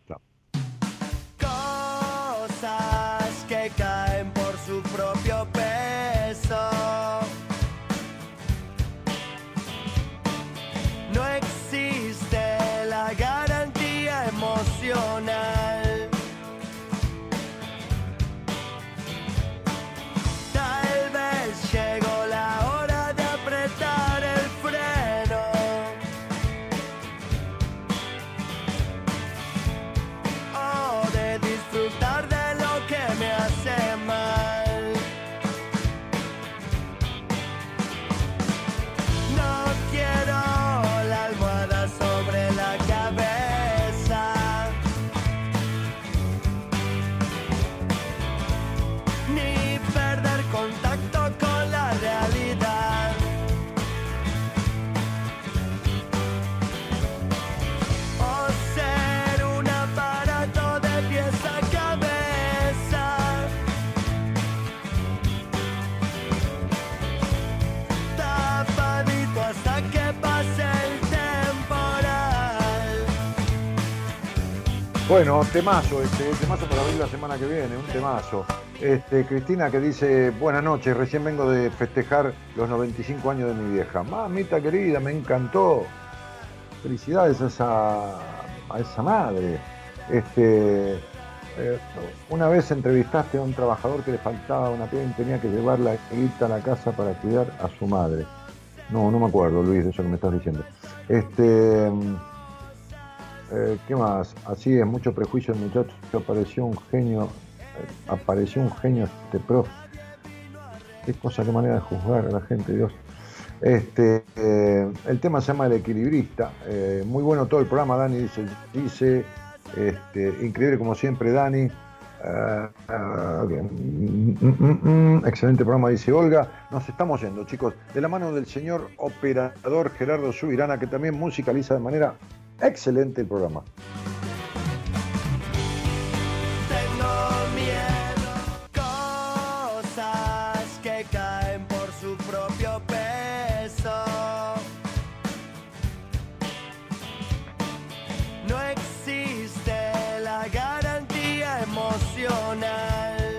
Bueno, temazo, este, temazo para abrir la semana que viene, un temazo. Este, Cristina que dice, buenas noches, recién vengo de festejar los 95 años de mi vieja. Mamita querida, me encantó. Felicidades a esa, a esa madre. Este, eh, una vez entrevistaste a un trabajador que le faltaba una pierna y tenía que llevar la guita a la casa para cuidar a su madre. No, no me acuerdo, Luis, de eso que me estás diciendo. Este, eh, ¿Qué más? Así es, mucho prejuicio el muchacho. Apareció un genio, eh, apareció un genio este prof. Qué cosa, qué manera de juzgar a la gente, Dios. Este, eh, el tema se llama El Equilibrista. muy bueno todo el programa, Dani dice, dice este, increíble como siempre, Dani. Mm, mm, mm, excelente programa, dice Olga. Nos estamos yendo, chicos, de la mano del señor operador Gerardo Subirana, que también musicaliza de manera Excelente el programa.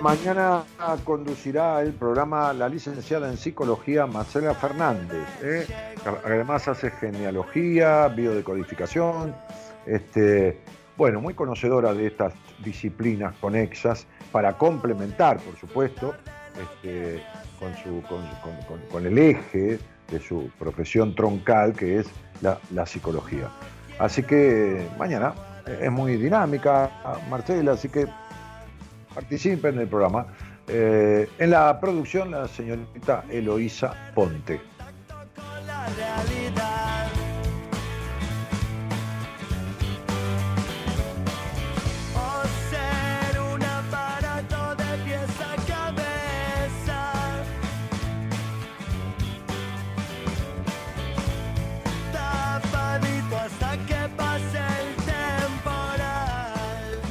Mañana conducirá el programa la licenciada en psicología Marcela Fernández. ¿eh? Además hace genealogía, biodecodificación. Este, bueno, muy conocedora de estas disciplinas conexas para complementar, por supuesto, este, con, su, el eje de su profesión troncal, que es la, la psicología. Así que mañana es muy dinámica, Marcela, así que participen en el programa. Eh, en la producción, la señorita Eloísa Ponte.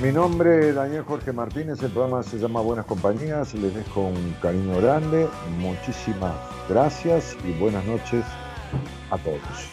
Mi nombre es Daniel Jorge Martínez, el programa se llama Buenas Compañías, les dejo un cariño grande, muchísimas gracias y buenas noches a todos.